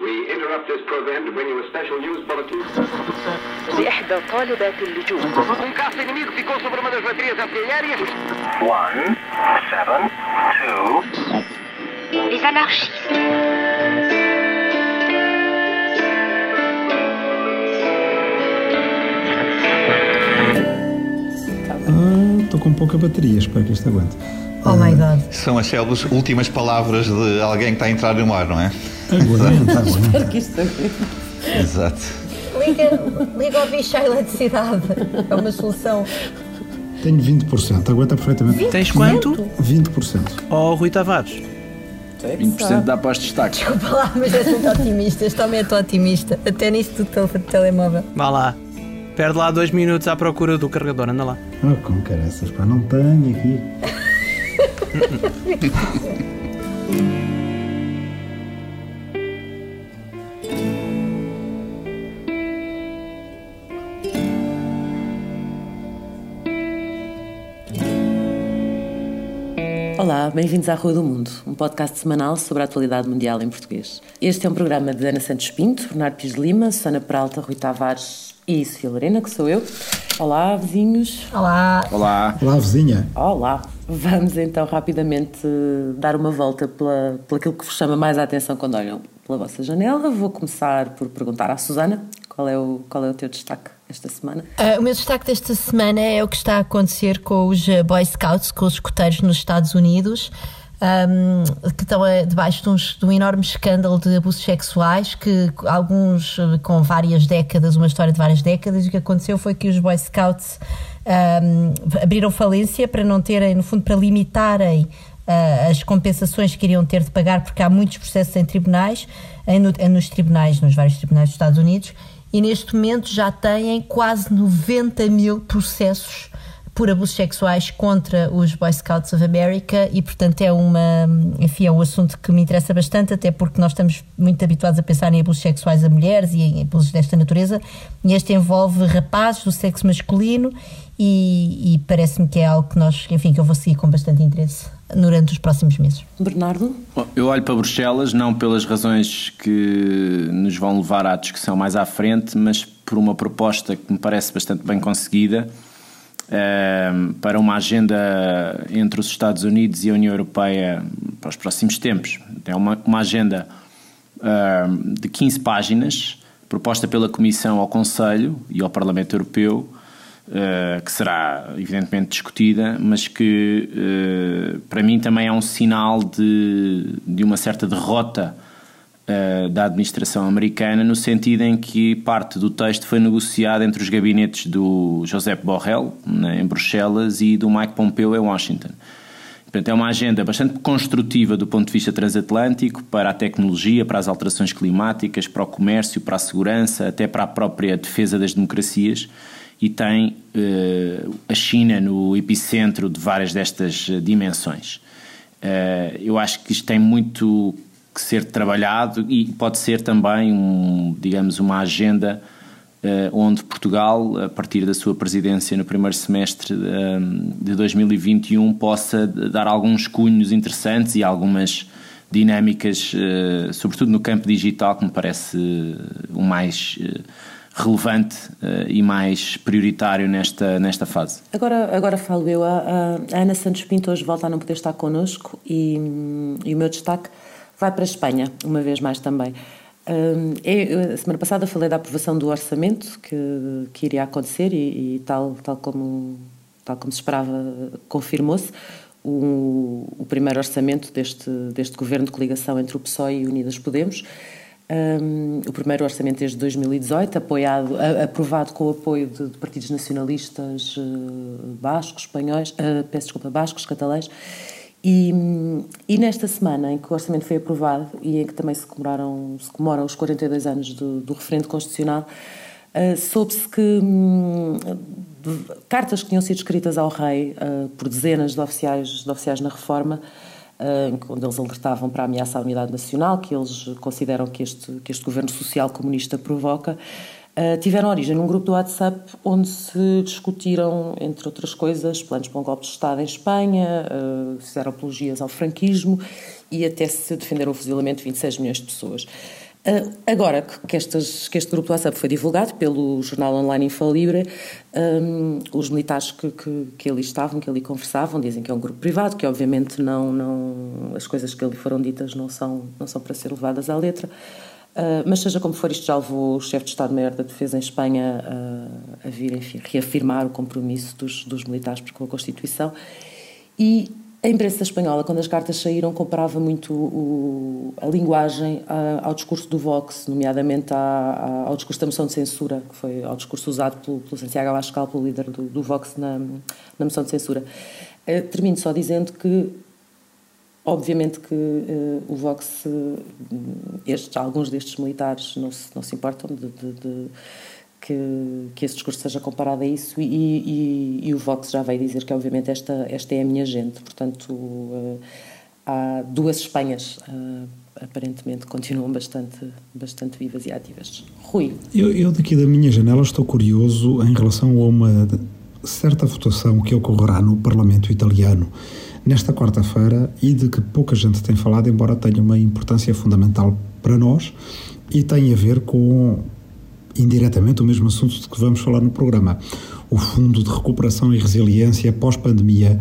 We interrupt this program to bring you a special news bulletin. لإحدى طالبات اللجوء Um caça inimigo ficou sobre uma das baterias artilhérias. One, seven, two. Les anarchistes. Estou com pouca bateria, espero que isto aguente. Oh my god. São as célebres últimas palavras de alguém que está a entrar no ar, não é? Aguenta. Que isto Exato. liga, liga ao bicho à eletricidade. É uma solução. Tenho 20%, aguenta perfeitamente. Tens quanto? 20%. Oh, Rui Tavares. 20% dá para os destaques. Desculpa lá, mas és muito otimista. Este homem é tão otimista. Até nisto do tel- telemóvel. Vá lá. Perde lá dois minutos à procura do carregador, anda lá. Ah, com caraças, pá, não tenho aqui. Olá, bem-vindos à Rua do Mundo, um podcast semanal sobre a atualidade mundial em português. Este é um programa de Ana Santos Pinto, Bernardo Pires Lima, Susana Peralta, Rui Tavares e Sofia Lorena, que sou eu. Olá, vizinhos. Olá. Olá. Olá, vizinha. Olá. Vamos então rapidamente dar uma volta pela, pelo aquilo que vos chama mais a atenção quando olham pela vossa janela. Vou começar por perguntar à Susana qual é o, qual é o teu destaque esta semana. Ah, o meu destaque desta semana é o que está a acontecer com os Boy Scouts, com os escoteiros nos Estados Unidos, ahm, que estão debaixo de, de um enorme escândalo de abusos sexuais, que alguns ah, com várias décadas, uma história de várias décadas, e o que aconteceu foi que os Boy Scouts ahm, abriram falência para não terem, no fundo, para limitarem ah, as compensações que iriam ter de pagar, porque há muitos processos em tribunais, em nos tribunais, nos vários tribunais dos Estados Unidos, e neste momento já têm quase 90 mil processos por abusos sexuais contra os Boy Scouts of America e portanto é uma enfim é um assunto que me interessa bastante até porque nós estamos muito habituados a pensar em abusos sexuais a mulheres e em abusos desta natureza e este envolve rapazes do sexo masculino e, e parece-me que é algo que nós enfim que eu vou seguir com bastante interesse durante os próximos meses Bernardo? Bom, Eu olho para Bruxelas não pelas razões que nos vão levar à discussão mais à frente, mas por uma proposta que me parece bastante bem conseguida para uma agenda entre os Estados Unidos e a União Europeia para os próximos tempos. É uma, uma agenda ehm, de 15 páginas, proposta pela Comissão ao Conselho e ao Parlamento Europeu, eh, que será evidentemente discutida, mas que eh, para mim também é um sinal de, de uma certa derrota eh, da administração americana, no sentido em que parte do texto foi negociada entre os gabinetes do Josep Borrell, né, em Bruxelas, e do Mike Pompeo, em Washington. Portanto, é uma agenda bastante construtiva do ponto de vista transatlântico para a tecnologia, para as alterações climáticas, para o comércio, para a segurança, até para a própria defesa das democracias e tem eh, a China no epicentro de várias destas eh, dimensões. Eu acho que isto tem muito que ser trabalhado e pode ser também, um, digamos, uma agenda eh, onde Portugal, a partir da sua presidência no primeiro semestre eh, de 2021, possa dar alguns cunhos interessantes e algumas dinâmicas, eh, sobretudo no campo digital, que me parece eh, o mais eh, relevante eh, e mais prioritário nesta, nesta fase. Agora, agora falo eu. A, a- Ana Santos Pinto hoje volta a não poder estar connosco e, e o meu destaque vai para a Espanha, uma vez mais também. Hum, eu- semana passada falei da aprovação do orçamento que, que iria acontecer e, e tal, tal, como, tal como se esperava, confirmou-se. O, o primeiro orçamento deste, deste governo de coligação entre o PSOE e Unidas Podemos. Um, o primeiro orçamento desde 2018, apoiado, a- aprovado com o apoio de, de partidos nacionalistas eh, bascos, espanhóis, eh, peço desculpa, bascos, catalães. E, e nesta semana em que o orçamento foi aprovado e em que também se, comemoraram, se comemoram os 42 anos do, do referendo constitucional, eh, soube-se que de- cartas que tinham sido escritas ao rei eh, por dezenas de oficiais, de oficiais na reforma eh, onde eles alertavam para a ameaça à unidade nacional, que eles consideram que este, que este governo social comunista provoca, eh, tiveram origem num grupo do WhatsApp onde se discutiram, entre outras coisas, planos para um golpe de Estado em Espanha, eh, fizeram apologias ao franquismo e até se defenderam o fuzilamento de 26 milhões de pessoas. Uh, agora que, estas, que, este grupo do WhatsApp foi divulgado pelo jornal online Infalibre, um, os militares que, que, que, ali estavam, que ali conversavam, dizem que é um grupo privado, que obviamente não, não, as coisas que ali foram ditas não são, não são para ser levadas à letra. Uh, mas seja como for, isto já levou o chefe de Estado-Maior da Defesa em Espanha uh, a vir, enfim, reafirmar o compromisso dos, dos militares com a Constituição. E a imprensa espanhola, quando as cartas saíram, comparava muito o, a linguagem ao discurso do Vox, nomeadamente ao discurso da moção de censura, que foi ao discurso usado pelo, pelo Santiago Abascal, pelo líder do, do Vox na, na, moção de censura. Uh, termino só dizendo que, obviamente que uh, o Vox, uh, estes, alguns destes militares não se, não se importam de, de, de que, que esse discurso seja comparado a isso e, e, e, o Vox já veio dizer que obviamente esta, esta é a minha gente, portanto uh, há duas Espanhas uh, aparentemente continuam bastante, bastante vivas e ativas. Rui. Eu, eu daqui da minha janela estou curioso em relação a uma certa votação que ocorrerá no Parlamento italiano nesta quarta-feira e de que pouca gente tem falado, embora tenha uma importância fundamental para nós e tem a ver com indiretamente o mesmo assunto de que vamos falar no programa: o Fundo de Recuperação e Resiliência pós-pandemia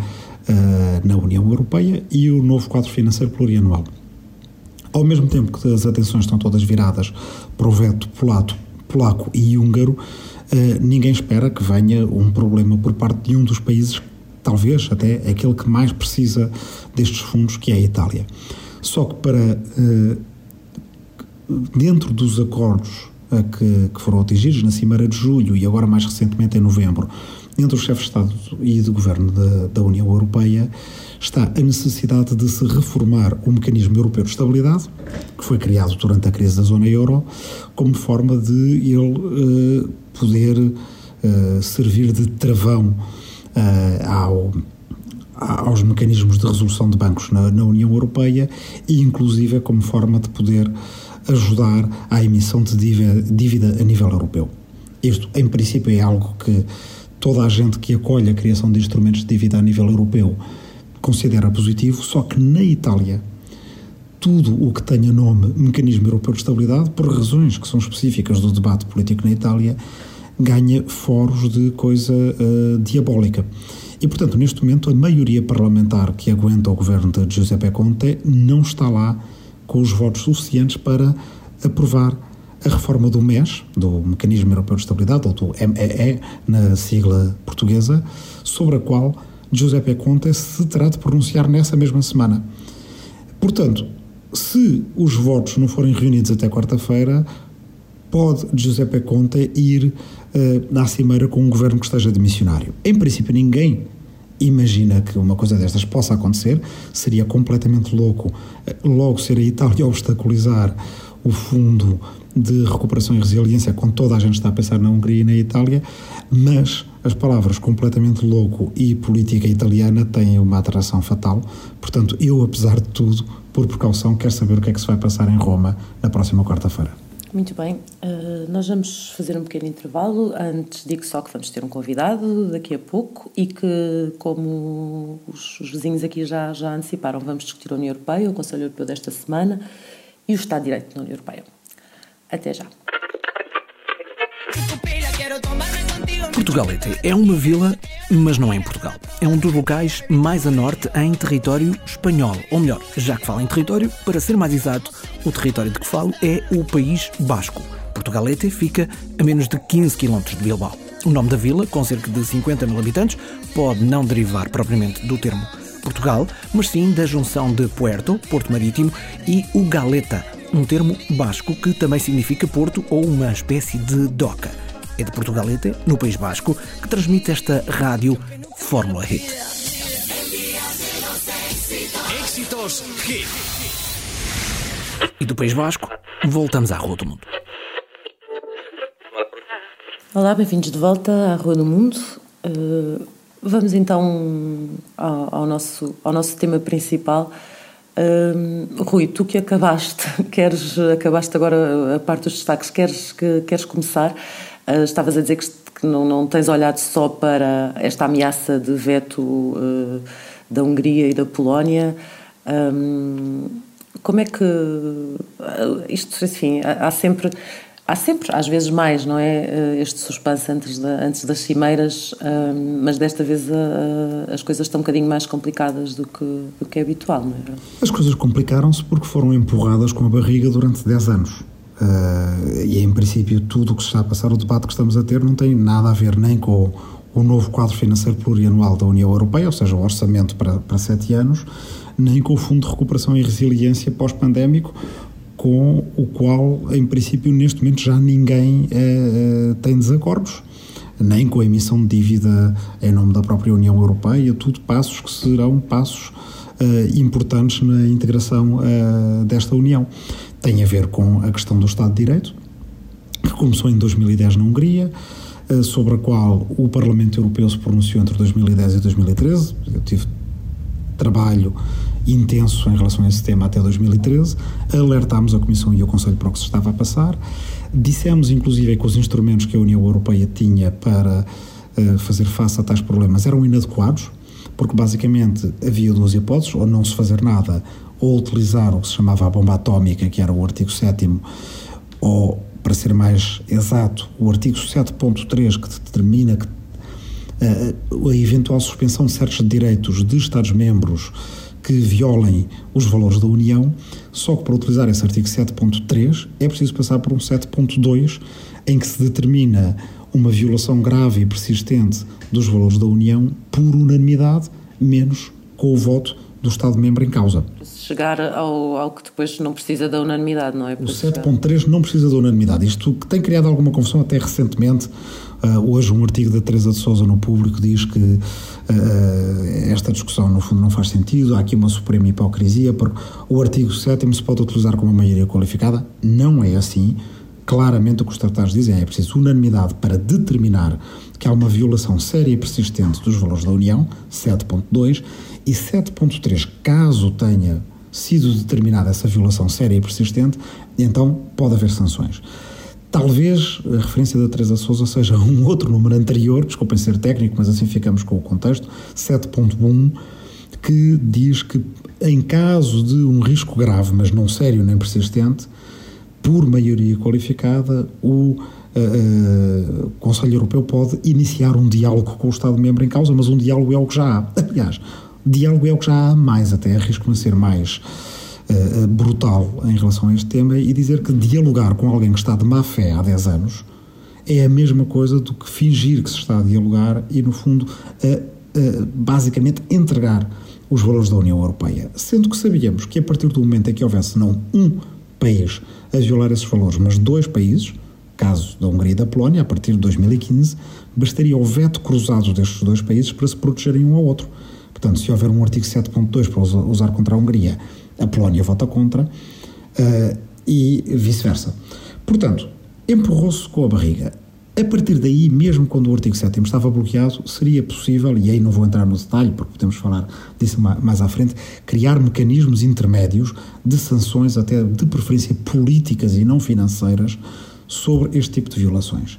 uh, na União Europeia e o novo quadro financeiro plurianual. Ao mesmo tempo que as atenções estão todas viradas para o veto polaco, polaco e húngaro, uh, ninguém espera que venha um problema por parte de um dos países, talvez até aquele que mais precisa destes fundos, que é a Itália. Só que para uh, dentro dos acordos que, que, foram atingidos na Cimeira de Julho e agora mais recentemente em Novembro, entre os chefes de Estado e de Governo da, da União Europeia, está a necessidade de se reformar o mecanismo europeu de estabilidade, que foi criado durante a crise da zona euro, como forma de ele uh, poder uh, servir de travão ao aos mecanismos de resolução de bancos na, na União Europeia e, inclusive, como forma de poder ajudar à emissão de dívida a nível europeu. Isto, em princípio, é algo que toda a gente que acolhe a criação de instrumentos de dívida a nível europeu considera positivo, só que na Itália tudo o que tenha nome Mecanismo Europeu de Estabilidade, por razões que são específicas do debate político na Itália, ganha foros de coisa uh, diabólica. E, portanto, neste momento, a maioria parlamentar que aguenta o governo de Giuseppe Conte não está lá com os votos suficientes para aprovar a reforma do MES, do Mecanismo Europeu de Estabilidade, ou do MEE, na sigla portuguesa, sobre a qual Giuseppe Conte se terá de pronunciar nessa mesma semana. Portanto, se os votos não forem reunidos até quarta-feira, pode Giuseppe Conte ir uh, à cimeira com um governo que esteja de missionário. Em princípio, ninguém imagina que uma coisa destas possa acontecer, seria completamente louco eh, logo ser a Itália obstaculizar o fundo de recuperação e resiliência quando toda a gente está a pensar na Hungria e na Itália, mas as palavras completamente louco e política italiana têm uma atração fatal. Portanto, eu, apesar de tudo, por precaução, quero saber o que é que se vai passar em Roma na próxima quarta-feira. Muito bem, uh, nós vamos fazer um pequeno intervalo. Antes digo só que vamos ter um convidado daqui a pouco e que, como os, os, vizinhos aqui já, já anteciparam, vamos discutir a União Europeia, o Conselho Europeu desta semana e o Estado de Direito na União Europeia. Até já. Portugalete é uma vila, mas não é em Portugal. É um dos locais mais a norte em território espanhol. Ou melhor, já que falo em território, para ser mais exato, o território de que falo é o País Basco. Portugalete fica a menos de 15 km de Bilbao. O nome da vila, com cerca de 50 mil habitantes, pode não derivar propriamente do termo Portugal, mas sim da junção de Puerto, Porto Marítimo, e o Galeta, um termo basco que também significa porto ou uma espécie de doca é de Portugalete, no País Basco, que transmite esta rádio Fórmula Hit. Hit. E do País Basco, voltamos à Rua do Mundo. Olá, bem-vindos de volta à Rua do Mundo. Uh, vamos então ao, ao, nosso, ao nosso tema principal. Uh, Rui, tu que acabaste, queres, acabaste agora a parte dos destaques, queres, que, queres começar? Uh, estavas a dizer que, que não, não, tens olhado só para esta ameaça de veto uh, da Hungria e da Polónia. Um, como é que isto, enfim, há sempre há sempre, às vezes mais, não é? Este suspense antes, da, antes das cimeiras, mas desta vez as coisas estão um bocadinho mais complicadas do que, do que é habitual, não é? As coisas complicaram-se porque foram empurradas com a barriga durante 10 anos. Uh, e em princípio, tudo o que se está a passar, o debate que estamos a ter, não tem nada a ver nem com o, novo quadro financeiro plurianual da União Europeia, ou seja, o orçamento para, para sete anos, nem com o Fundo de Recuperação e Resiliência pós-pandémico, com o qual, em princípio, neste momento já ninguém eh, tem desacordos, nem com a emissão de dívida em nome da própria União Europeia, tudo passos que serão passos importantes na integração desta União. Tem a ver com a questão do Estado de Direito, que começou em 2010 na Hungria, sobre a qual o Parlamento Europeu se pronunciou entre 2010 e 2013. Eu tive trabalho intenso em relação a esse tema até 2013, alertámos a Comissão e o Conselho para o que se estava a passar, dissemos inclusive que os instrumentos que a União Europeia tinha para uh, fazer face a tais problemas eram inadequados, porque basicamente havia duas hipóteses, ou não se fazer nada, ou utilizar o que se chamava a bomba atómica, que era o artigo 7 ou, para ser mais exato, o artigo 7.3 que determina que uh, a eventual suspensão de certos direitos de Estados-membros que violem os valores da União, só que para utilizar esse artigo 7.3 é preciso passar por um 7.2 em que se determina uma violação grave e persistente dos valores da União por unanimidade, menos com o voto do Estado-membro em causa. Chegar ao, ao, que depois não precisa da unanimidade, não é? O 7.3 não precisa da unanimidade. Isto que tem criado alguma confusão até recentemente. Uh, hoje um artigo da Teresa de Souza no Público diz que uh, esta discussão no fundo não faz sentido, há aqui uma suprema hipocrisia, porque o artigo 7 se pode utilizar como uma maioria qualificada. Não é assim. Claramente o que os tratados dizem é, é preciso unanimidade para determinar que há uma violação séria e persistente dos valores da União, 7.2, e 7.3, caso tenha sido determinada essa violação séria e persistente, então pode haver sanções. Talvez a referência da Teresa Souza seja um outro número anterior, desculpem ser técnico, mas assim ficamos com o contexto, 7.1, que diz que em caso de um risco grave, mas não sério nem persistente, por maioria qualificada, o uh, uh, Conselho Europeu pode iniciar um diálogo com o Estado-membro em causa, mas um diálogo é o que já há. Aliás, diálogo é o que já há mais, até arrisco-me a ser mais uh, brutal em relação a este tema e dizer que dialogar com alguém que está de má fé há 10 anos é a mesma coisa do que fingir que se está a dialogar e, no fundo, basicamente entregar os valores da União Europeia. Sendo que sabíamos que a partir do momento em que houvesse não um país a violar esses valores, mas dois países, caso da Hungria e da Polónia, a partir de 2015, bastaria o veto cruzado destes dois países para se protegerem um ao outro. Portanto, se houver um artigo 7.2 para usar contra a Hungria, a Polónia vota contra uh, e vice-versa. Portanto, empurrou-se com a barriga. A partir daí, mesmo quando o artigo 7 estava bloqueado, seria possível, e aí não vou entrar no detalhe, porque podemos falar disso mais à frente, criar mecanismos intermédios de sanções, até de preferência políticas e não financeiras, sobre este tipo de violações.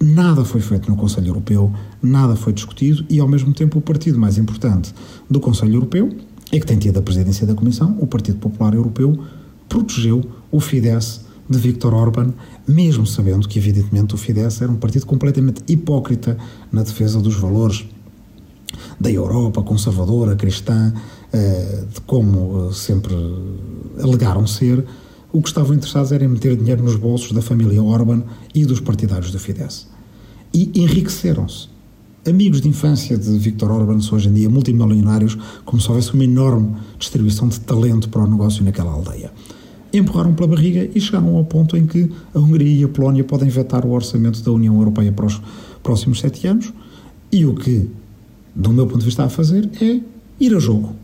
Nada foi feito no Conselho Europeu, nada foi discutido e, ao mesmo tempo, o partido mais importante do Conselho Europeu, e que tem tido a presidência da Comissão, o Partido Popular Europeu, protegeu o Fidesz de Viktor Orban, mesmo sabendo que, evidentemente, o Fidesz era um partido completamente hipócrita na defesa dos valores da Europa conservadora, cristã, eh, de como eh, sempre alegaram ser, o que estavam interessados era em meter dinheiro nos bolsos da família Orban e dos partidários do Fidesz e enriqueceram-se. Amigos de infância de Viktor Orban são hoje em dia multimilionários, como se houvesse uma enorme distribuição de talento para o negócio naquela aldeia. Empurraram pela barriga e chegaram ao ponto em que a Hungria e a Polónia podem vetar o orçamento da União Europeia para os próximos sete anos e o que, do meu ponto de vista, a fazer é ir a jogo.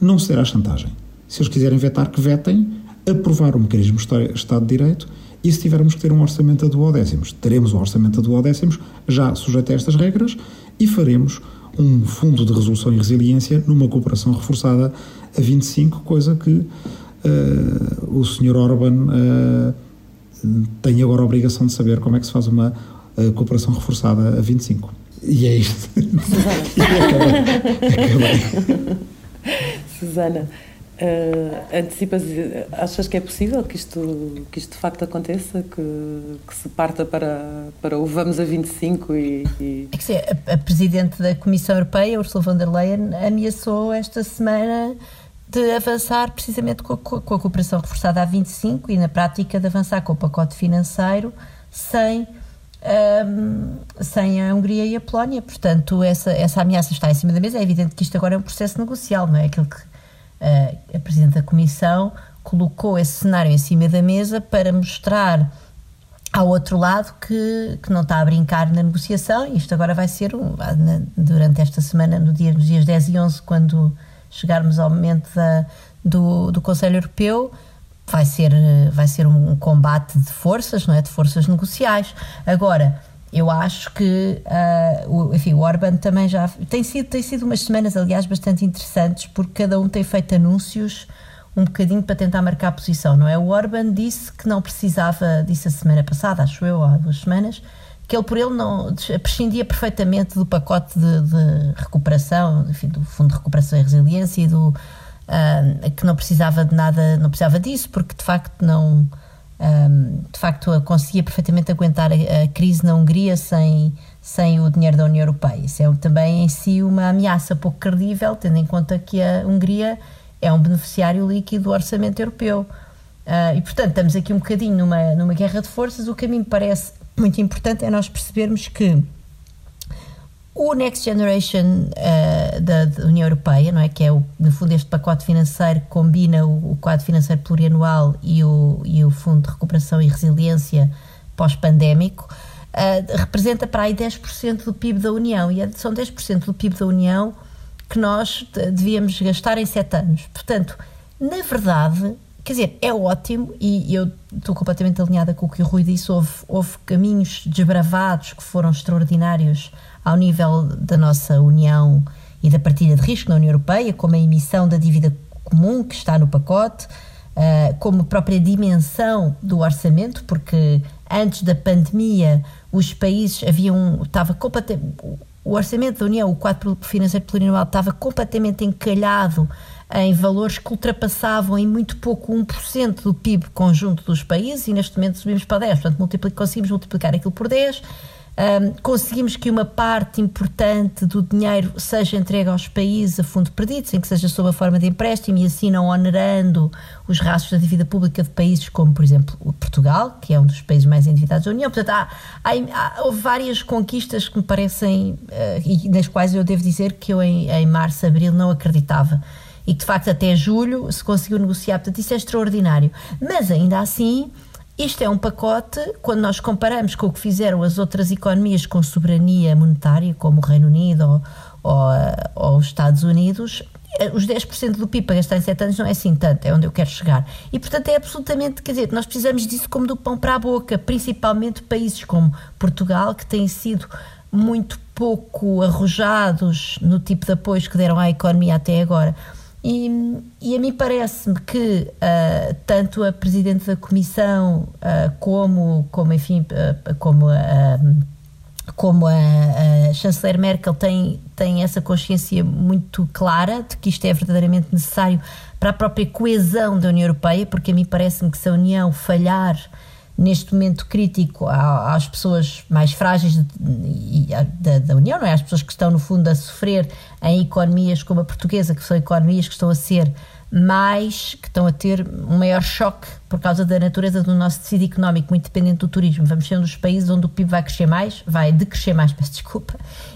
Não será chantagem. Se eles quiserem vetar, que vetem, aprovar o mecanismo Estado de Direito e se tivermos que ter um orçamento a duodécimos, teremos um orçamento a duodécimos já sujeito a estas regras e faremos um fundo de resolução e resiliência numa cooperação reforçada a 25, coisa que uh, o Sr. Orban uh, tem agora a obrigação de saber como é que se faz uma uh, cooperação reforçada a 25. E é isto. Susana. e acabei. acabei. Susana. Uh, antecipas, achas que é possível que isto, que isto de facto aconteça? Que, que se parta para, para o vamos a 25 e. e... É que sim, a, a Presidente da Comissão Europeia, Ursula von der Leyen, ameaçou esta semana de avançar precisamente com a, com a cooperação reforçada a 25 e, na prática, de avançar com o pacote financeiro sem. Um, sem a Hungria e a Polónia, portanto, essa, essa ameaça está em cima da mesa. É evidente que isto agora é um processo negocial, não é? Aquilo que a Presidente da Comissão colocou esse cenário em cima da mesa para mostrar ao outro lado que, que não está a brincar na negociação e isto agora vai ser um, durante esta semana, no dia, nos dias 10 e 11, quando chegarmos ao momento da, do, do Conselho Europeu, vai ser, vai ser um combate de forças, não é? De forças negociais. Agora, eu acho que uh, o, enfim, o Orban também já tem sido, tem sido umas semanas, aliás, bastante interessantes, porque cada um tem feito anúncios um bocadinho para tentar marcar posição, não é? O Orban disse que não precisava, disse a semana passada, acho eu, há duas semanas, que ele por ele não prescindia perfeitamente do pacote de, de recuperação, enfim, do Fundo de Recuperação e Resiliência e do uh, que não precisava de nada, não precisava disso, porque de facto não um, de facto conseguia perfeitamente aguentar a, a, crise na Hungria sem, sem o dinheiro da União Europeia. Isso é também em si uma ameaça pouco credível, tendo em conta que a Hungria é um beneficiário líquido do orçamento europeu. Uh, e, portanto, estamos aqui um bocadinho numa, numa guerra de forças. O mim parece muito importante é nós percebermos que o Next Generation uh, da, da, União Europeia, não é? que é o, no fundo este pacote financeiro que combina o, o, quadro financeiro plurianual e o, e o Fundo de Recuperação e Resiliência pós-pandémico, uh, representa para aí 10% do PIB da União e é, são 10% do PIB da União que nós devíamos gastar em 7 anos. Portanto, na verdade, quer dizer, é ótimo e eu estou completamente alinhada com o que o Rui disse, houve, houve caminhos desbravados que foram extraordinários ao nível da nossa União e da partilha de risco na União Europeia, como a emissão da dívida comum que está no pacote, uh, como a própria dimensão do orçamento, porque antes da pandemia os países haviam estava completamente o orçamento da União, o quadro financeiro plurianual estava completamente encalhado em valores que ultrapassavam em muito pouco 1% do PIB conjunto dos países e neste momento subimos para 10, portanto conseguimos multiplicar aquilo por 10 um, conseguimos que uma parte importante do dinheiro seja entregue aos países a fundo perdido, sem que seja sob a forma de empréstimo e assim não onerando os rastros da dívida pública de países como, por exemplo, Portugal, que é um dos países mais endividados da União. Portanto, há, há, há houve várias conquistas que me parecem, uh, e nas quais eu devo dizer que eu em, em março, abril não acreditava e que de facto até julho se conseguiu negociar. Portanto, isso é extraordinário. Mas ainda assim isto é um pacote, quando nós comparamos com o que fizeram as outras economias com soberania monetária, como o Reino Unido ou, ou, ou os Estados Unidos, eh, os 10% do PIB para gastar em 7 anos não é assim tanto, é onde eu quero chegar. E, portanto, é absolutamente, quer dizer, nós precisamos disso como do pão para a boca, principalmente países como Portugal, que têm sido muito pouco arrojados no tipo de apoios que deram à economia até agora. E, e a mim parece-me que uh, tanto a Presidente da Comissão uh, como, como, enfim, uh, como a, como a, a, chanceler Merkel tem, tem essa consciência muito clara de que isto é verdadeiramente necessário para a própria coesão da União Europeia, porque a mim parece-me que se a União falhar neste momento crítico às pessoas mais frágeis da, União, não é? Às pessoas que estão, no fundo, a sofrer em economias como a portuguesa, que são economias que estão a ser mais, que estão a ter um maior choque por causa da natureza do nosso tecido económico, muito dependente do turismo. Vamos ser um dos países onde o PIB vai crescer mais, vai decrescer mais, peço desculpa.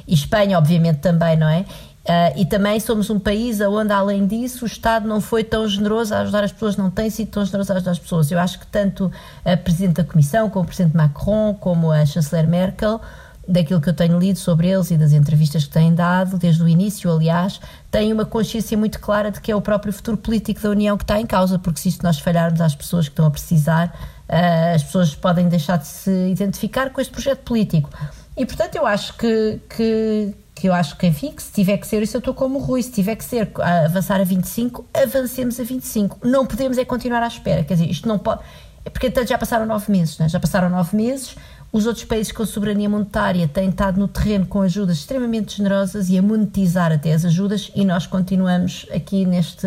E Espanha, obviamente, também, não é? Uh, e também somos um país onde, além disso, o Estado não foi tão generoso a ajudar as pessoas, não tem sido tão generoso a ajudar as pessoas. Eu acho que tanto a Presidente da Comissão, como o Presidente Macron, como a Chanceler Merkel, daquilo que eu tenho lido sobre eles e das entrevistas que têm dado, desde o início, aliás, têm uma consciência muito clara de que é o próprio futuro político da União que está em causa, porque se isto nós falharmos às pessoas que estão a precisar, uh, as pessoas podem deixar de se identificar com este projeto político. E, portanto, eu acho que, que, que eu acho que, enfim, que se tiver que ser, isso eu estou como o Rui, se tiver que ser a avançar a 25, avancemos a 25. Não podemos é continuar à espera, quer dizer, isto não pode. Porque já passaram nove meses, é? já passaram nove meses, os outros países com soberania monetária têm estado no terreno com ajudas extremamente generosas e a monetizar até as ajudas e nós continuamos aqui neste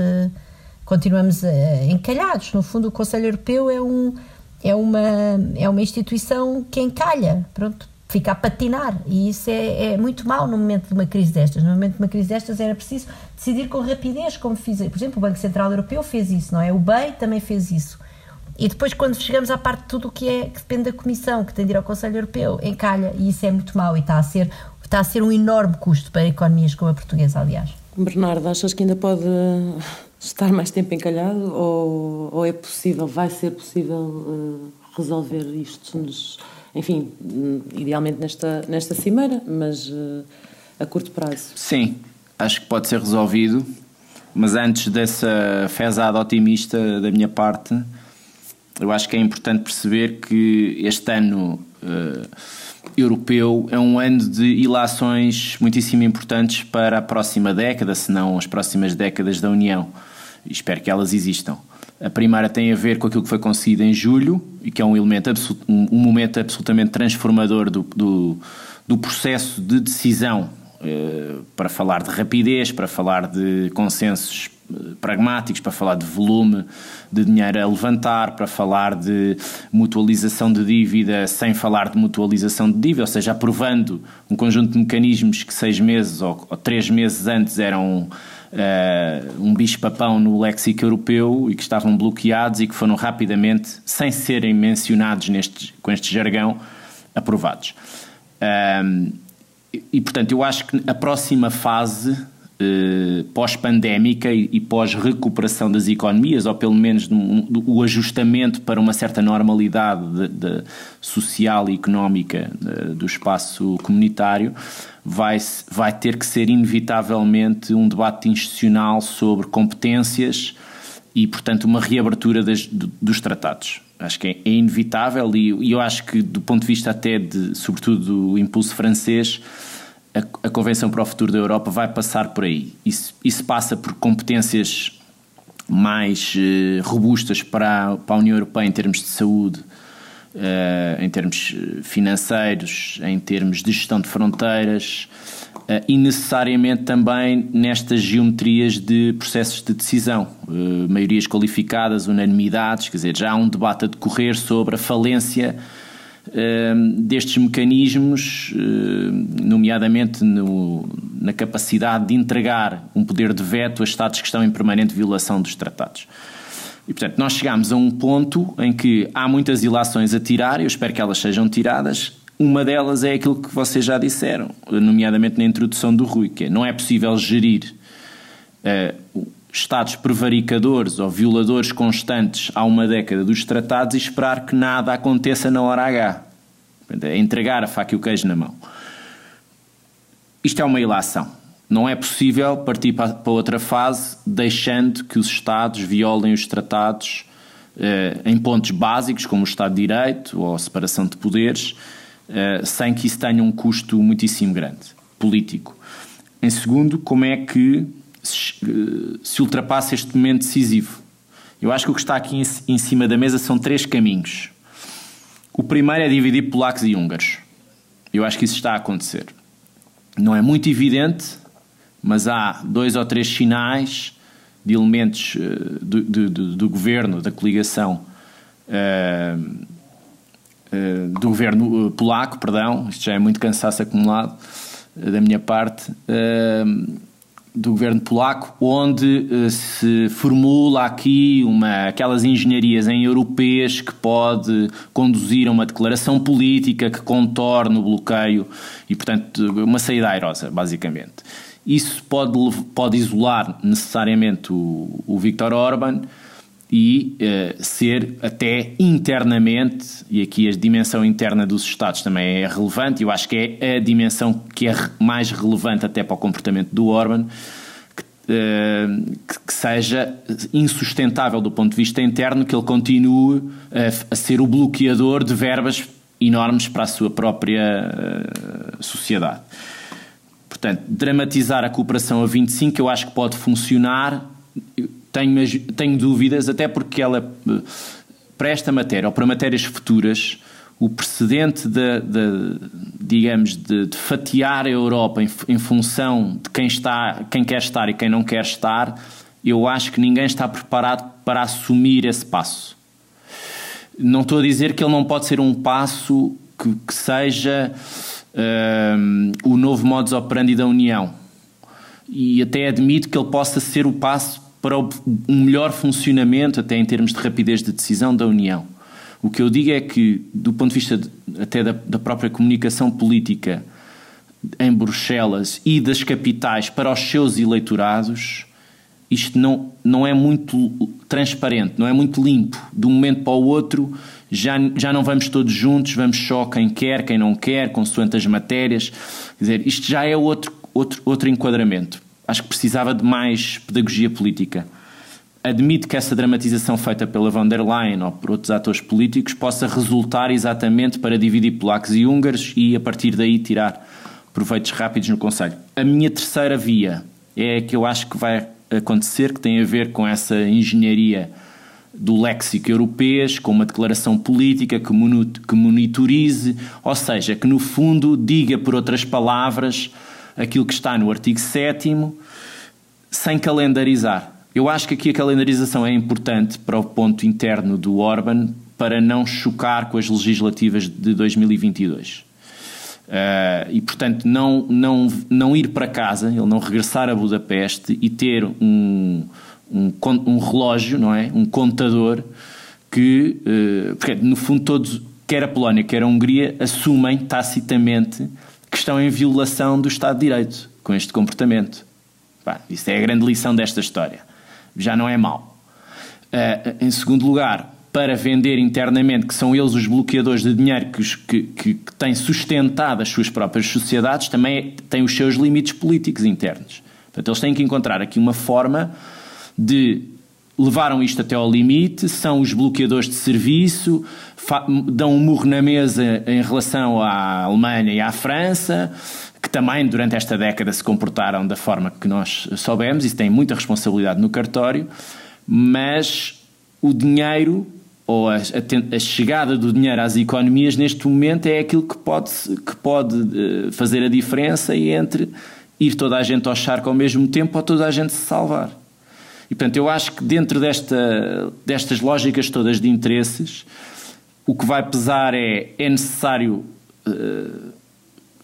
continuamos uh, encalhados. No fundo, o Conselho Europeu é, um, é, uma, é uma instituição que encalha, pronto, fica a patinar. E isso é, é, muito mau no momento de uma crise destas. No momento de uma crise destas era preciso decidir com rapidez, como fiz. Por exemplo, o Banco Central Europeu fez isso, não é? O BEI também fez isso. E depois, quando chegamos à parte de tudo o que, é, que depende da Comissão, que tem de ir ao Conselho Europeu, encalha. E isso é muito mau e está a ser, está a ser um enorme custo para economias como a portuguesa, aliás. Bernardo, achas que ainda pode estar mais tempo encalhado ou, ou é possível, vai ser possível uh, resolver isto, nos, enfim, idealmente nesta, nesta cimeira, mas uh, a curto prazo? Sim, acho que pode ser resolvido, mas antes dessa fezada otimista da minha parte, eu acho que é importante perceber que este ano uh, europeu é um ano de ilações muitíssimo importantes para a próxima década, se não as próximas décadas da União. Espero que elas existam. A primeira tem a ver com aquilo que foi conseguido em julho e que é um, elemento um, momento absolutamente transformador do, do, do processo de decisão uh, para falar de rapidez, para falar de consensos pragmáticos para falar de volume de dinheiro a levantar, para falar de mutualização de dívida sem falar de mutualização de dívida, ou seja, aprovando um conjunto de mecanismos que seis meses ou, ou três meses antes eram uh, um bicho-papão no léxico europeu e que estavam bloqueados e que foram rapidamente, sem serem mencionados neste, com este jargão, aprovados. Um, e, e, portanto, eu acho que a próxima fase eh, pós-pandémica e, pós-recuperação das economias, ou pelo menos o ajustamento para uma certa normalidade de, de social e económica de, do espaço comunitário, vai, vai ter que ser inevitavelmente um debate institucional sobre competências e, portanto, uma reabertura das, dos tratados. Acho que é, é inevitável e, e eu acho que, do ponto de vista até de, sobretudo, do impulso francês, a, a Convenção para o Futuro da Europa vai passar por aí. Isso, isso passa por competências mais uh, robustas para, para a União Europeia em termos de saúde, uh, em termos eh, financeiros, em termos de gestão de fronteiras e necessariamente também nestas geometrias de processos de decisão, maiorias qualificadas, unanimidades, quer dizer, já há um debate a decorrer sobre a falência destes mecanismos, eh, nomeadamente no, na capacidade de entregar um poder de veto a Estados que estão em permanente violação dos tratados. E, portanto, nós chegamos a um ponto em que há muitas ilações a tirar, eu espero que elas sejam tiradas. Uma delas é aquilo que vocês já disseram, nomeadamente na introdução do Rui, que é, não é possível gerir uh, Estados prevaricadores ou violadores constantes há uma década dos tratados e esperar que nada aconteça na hora H. É entregar a faca e o queijo na mão. Isto é uma ilação. Não é possível partir para outra fase deixando que os Estados violem os tratados eh, em pontos básicos, como o Estado de Direito ou a separação de poderes, eh, sem que isso tenha um custo muitíssimo grande, político. Em segundo, como é que se ultrapassa este momento decisivo. Eu acho que o que está aqui em cima da mesa são três caminhos. O primeiro é dividir polacos e húngaros. Eu acho que isso está a acontecer. Não é muito evidente, mas há dois ou três sinais de elementos eh, do, do, do, governo, da coligação, uh, uh, do governo polaco, perdão, isto já é muito cansaço acumulado da minha parte, do governo polaco, onde uh, se formula aqui uma, aquelas engenharias em europeias que pode conduzir a uma declaração política que contorne o bloqueio e, portanto, uma saída airosa, basicamente. Isso pode, pode isolar necessariamente o, o Viktor Orban e uh, ser até internamente, e aqui a dimensão interna dos Estados também é relevante, eu acho que é a dimensão que é mais relevante até para o comportamento do Orban, que, uh, que seja insustentável do ponto de vista interno, que ele continue a, a ser o bloqueador de verbas enormes para a sua própria uh, sociedade. Portanto, dramatizar a cooperação a 25 eu acho que pode funcionar tenho, tenho dúvidas, até porque ela, para esta matéria ou para matérias futuras, o precedente de, de digamos, de, de, fatiar a Europa em, em, função de quem, está, quem quer estar e quem não quer estar, eu acho que ninguém está preparado para assumir esse passo. Não estou a dizer que ele não pode ser um passo que, que seja uh, o novo modus operandi da União. E até admito que ele possa ser o passo para um melhor funcionamento, até em termos de rapidez de decisão da União. O que eu digo é que, do ponto de vista de, até da, da própria comunicação política em Bruxelas e das capitais para os seus eleitorados, isto não, não é muito transparente, não é muito limpo. De um momento para o outro, já, já não vamos todos juntos, vamos só quem quer, quem não quer, consoante as matérias. Quer dizer, isto já é outro, outro, outro enquadramento. Acho que precisava de mais pedagogia política. Admito que essa dramatização feita pela von der Leyen ou por outros atores políticos possa resultar exatamente para dividir polacos e húngaros e, a partir daí, tirar proveitos rápidos no Conselho. A minha terceira via é a que eu acho que vai acontecer, que tem a ver com essa engenharia do léxico europeu, com uma declaração política que monitorize, ou seja, que no fundo diga por outras palavras aquilo que está no artigo 7 sem calendarizar. Eu acho que aqui a calendarização é importante para o ponto interno do Orban para não chocar com as legislativas de 2022. Uh, e portanto não, não, não ir para casa, ele não regressar a Budapeste e ter um, um, um relógio, não é? Um contador que, uh, porque no fundo todos, quer a Polónia, quer a Hungria, assumem tacitamente que estão em violação do Estado de Direito com este comportamento. Bah, isso é a grande lição desta história. Já não é mau. Uh, em segundo lugar, para vender internamente, que são eles os bloqueadores de dinheiro que, que, que, que têm sustentado as suas próprias sociedades, também têm os seus limites políticos internos. Portanto, eles têm que encontrar aqui uma forma de levaram isto até ao limite, são os bloqueadores de serviço, dão um murro na mesa em relação à Alemanha e à França, que também durante esta década se comportaram da forma que nós soubemos, e têm muita responsabilidade no cartório, mas o dinheiro ou a, a, a, chegada do dinheiro às economias neste momento é aquilo que pode, que pode uh, fazer a diferença entre ir toda a gente ao charco ao mesmo tempo ou toda a gente se salvar. E portanto, eu acho que dentro desta, destas lógicas todas de interesses, o que vai pesar é é necessário uh,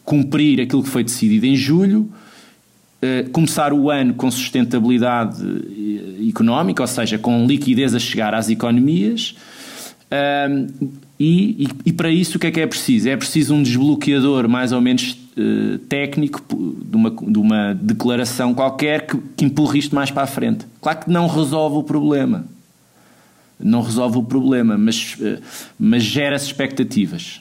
cumprir aquilo que foi decidido em julho, uh, começar o ano com sustentabilidade económica, ou seja, com liquidez a chegar às economias um, e, e, e, para isso o que é que é preciso? É preciso um desbloqueador mais ou menos uh, técnico de uma, de uma declaração qualquer que, que empurre isto mais para a frente. Claro que não resolve o problema. Não resolve o problema, mas, uh, mas gera-se expectativas.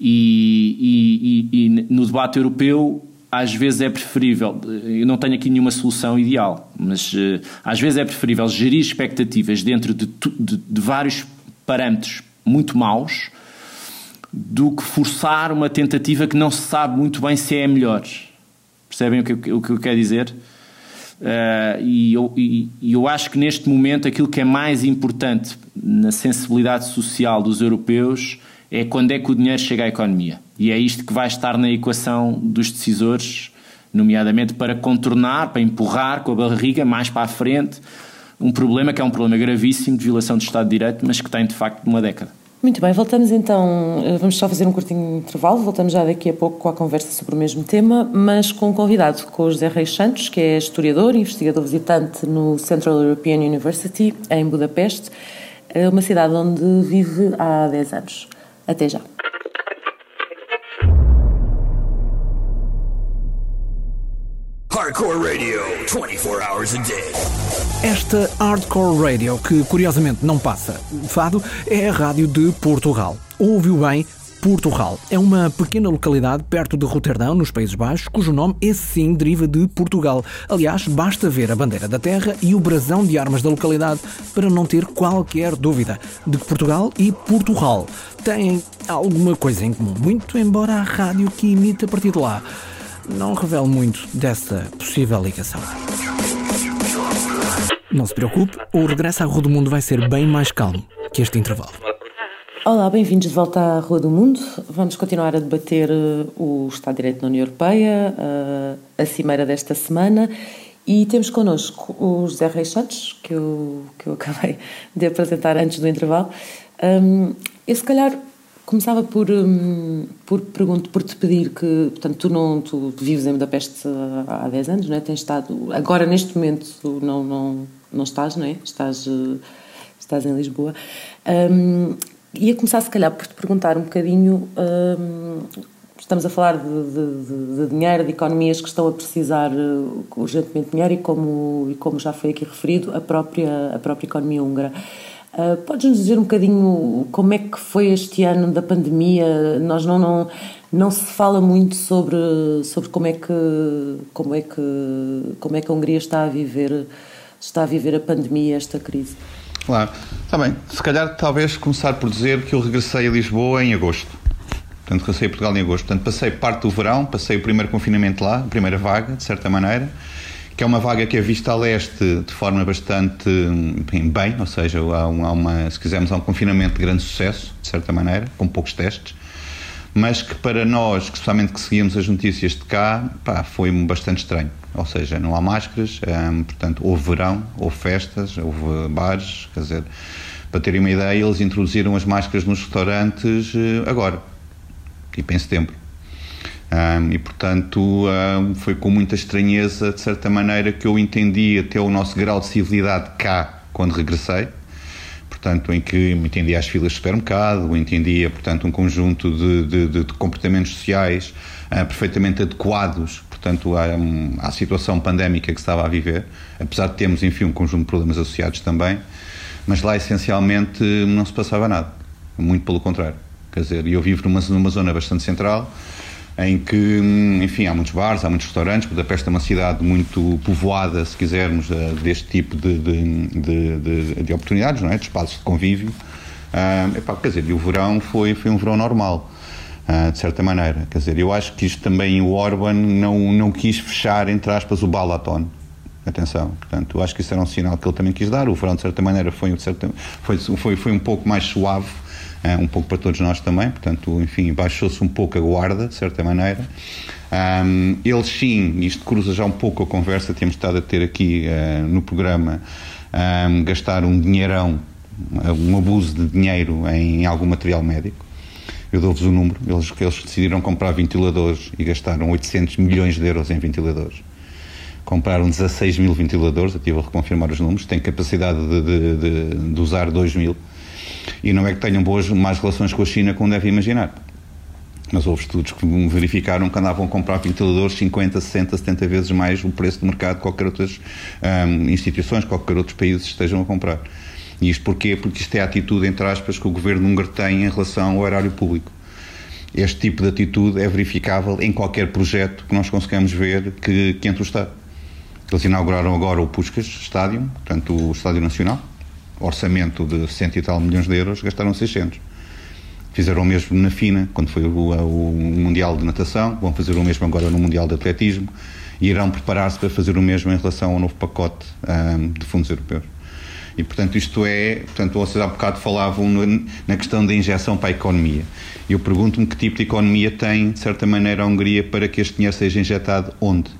E, e, no debate europeu às vezes é preferível, eu não tenho aqui nenhuma solução ideal, mas uh, às vezes é preferível gerir expectativas dentro de, de, de vários parâmetros muito maus do que forçar uma tentativa que não se sabe muito bem se é a melhor. Percebem o que, o que eu quero dizer? Uh, e, eu, e, e eu acho que neste momento aquilo que é mais importante na sensibilidade social dos europeus é quando é que o dinheiro chega à economia. E é isto que vai estar na equação dos decisores, nomeadamente para contornar, para empurrar com a barriga mais para a frente um problema que é um problema gravíssimo de violação do Estado de Direito, mas que tem de facto uma década. Muito bem, voltamos então, eh, vamos só fazer um curtinho intervalo, voltamos já daqui a pouco com a conversa sobre o mesmo tema, mas com um convidado, com o José Reis Santos, que é historiador e investigador visitante no Central European University, em Budapeste, eh, uma cidade onde vive há 10 anos. Até já. Hardcore Radio, 24 hours a day. Esta Hardcore Radio, que curiosamente não passa fado, é a rádio de Portugal. Ouviu bem, Portugal. É uma pequena localidade perto de Roterdão, nos Países Baixos, cujo nome, esse sim, deriva de Portugal. Aliás, basta ver a bandeira da terra e o brasão de armas da localidade para não ter qualquer dúvida de que Portugal e Portugal têm alguma coisa em comum, muito embora a rádio que imita a partir de lá não revele muito dessa possível ligação. Não se preocupe, o regresso à Rua do Mundo vai ser bem mais calmo que este intervalo. Olá, bem-vindos de volta à Rua do Mundo. Vamos continuar a debater uh, o Estado de Direito na União Europeia, uh, a cimeira desta semana E temos connosco o José Reis Santos, que eu, que eu acabei de apresentar antes do intervalo. Um, eu, se calhar, começava por, um, por, pergunto, por te pedir que, portanto, tu, não, tu vives em Budapeste há 10 anos, não é? Tens estado, agora, neste momento, não, não, não estás, não é? Estás, estás em Lisboa. Um, ia começar, se calhar, por te perguntar um bocadinho um, estamos a falar de, de, de, dinheiro, de economias que estão a precisar uh, urgentemente de dinheiro e como, e como já foi aqui referido, a própria, a própria economia húngara. Uh, Podes-nos dizer um bocadinho como é que foi este ano da pandemia? Nós não, não, não se fala muito sobre, sobre como, é que, como, é que, como é que a Hungria está a viver, está a viver a pandemia, esta crise. Claro, está bem. Se calhar talvez começar por dizer que eu regressei a Lisboa em agosto. Portanto, regressei a Portugal em agosto. Portanto, passei parte do verão, passei o primeiro confinamento lá, a primeira vaga, de certa maneira, que é uma vaga que é vista a leste de forma bastante bem, ou seja, há, uma, se quisermos, há um confinamento de grande sucesso, de certa maneira, com poucos testes, mas que para nós, especialmente que seguimos as notícias de cá, pá, foi bastante estranho. Ou seja, não há máscaras, hum, portanto, houve verão, houve festas, houve bares, quer dizer, para terem uma ideia, eles introduziram as máscaras nos restaurantes eh, agora tipo em setembro. Um, e portanto um, foi com muita estranheza, de certa maneira, que eu entendi até o nosso grau de civilidade cá quando regressei. Portanto, em que entendia as filas de supermercado, entendia, portanto, um conjunto de, de, de comportamentos sociais uh, perfeitamente adequados, portanto, à, à situação pandémica que estava a viver, apesar de termos, enfim, um conjunto de problemas associados também, mas lá essencialmente não se passava nada, muito pelo contrário. Quer dizer, eu vivo numa, numa zona bastante central, em que, enfim, há muitos bares, há muitos restaurantes. Budapeste é uma cidade muito povoada, se quisermos, eh, deste tipo de, de, de, de oportunidades, não é? de espaços de convívio. Uh, epá, quer dizer, e o verão foi, foi um verão normal, uh, de certa maneira. Quer dizer, eu acho que isto também, o Orban não, não quis fechar, entre aspas, o Balaton. Atenção, portanto, eu acho que isso era um sinal que ele também quis dar. O verão, de certa maneira, foi, foi, foi, foi um pouco mais suave uh, um pouco para todos nós também, portanto, enfim, baixou-se um pouco a guarda, de certa maneira. Um, eles sim, isto cruza já um pouco a conversa, temos estado a ter aqui uh, no programa, um, gastar um dinheirão, um abuso de dinheiro em, algum material médico. Eu dou-vos o número, eles, eles decidiram comprar ventiladores e gastaram 800 milhões de euros em ventiladores compraram 16 mil ventiladores, eu estive a reconfirmar os números, têm capacidade de, de, de, de usar 2 mil e não é que tenham boas, mais relações com a China como devem imaginar. Mas houve estudos que verificaram que andavam a comprar ventiladores 50, 60, 70 vezes mais o preço de mercado que qualquer outras um, instituições, qualquer outros países estejam a comprar. E isto porquê? Porque isto é a atitude, entre aspas, que o governo húngaro tem em relação ao erário público. Este tipo de atitude é verificável em qualquer projeto que nós conseguimos ver que, que entre o Estado. Eles inauguraram agora o Puskas Stadium, portanto o Estádio Nacional, orçamento de cento e tal milhões de euros, gastaram 600. Fizeram o mesmo na FINA, quando foi o, o Mundial de Natação, vão fazer o mesmo agora no Mundial de Atletismo e irão preparar-se para fazer o mesmo em relação ao novo pacote um, de fundos europeus. E, portanto, isto é. Portanto, vocês há bocado falavam no, na questão da injeção para a economia. Eu pergunto-me que tipo de economia tem, de certa maneira, a Hungria para que este dinheiro seja injetado onde?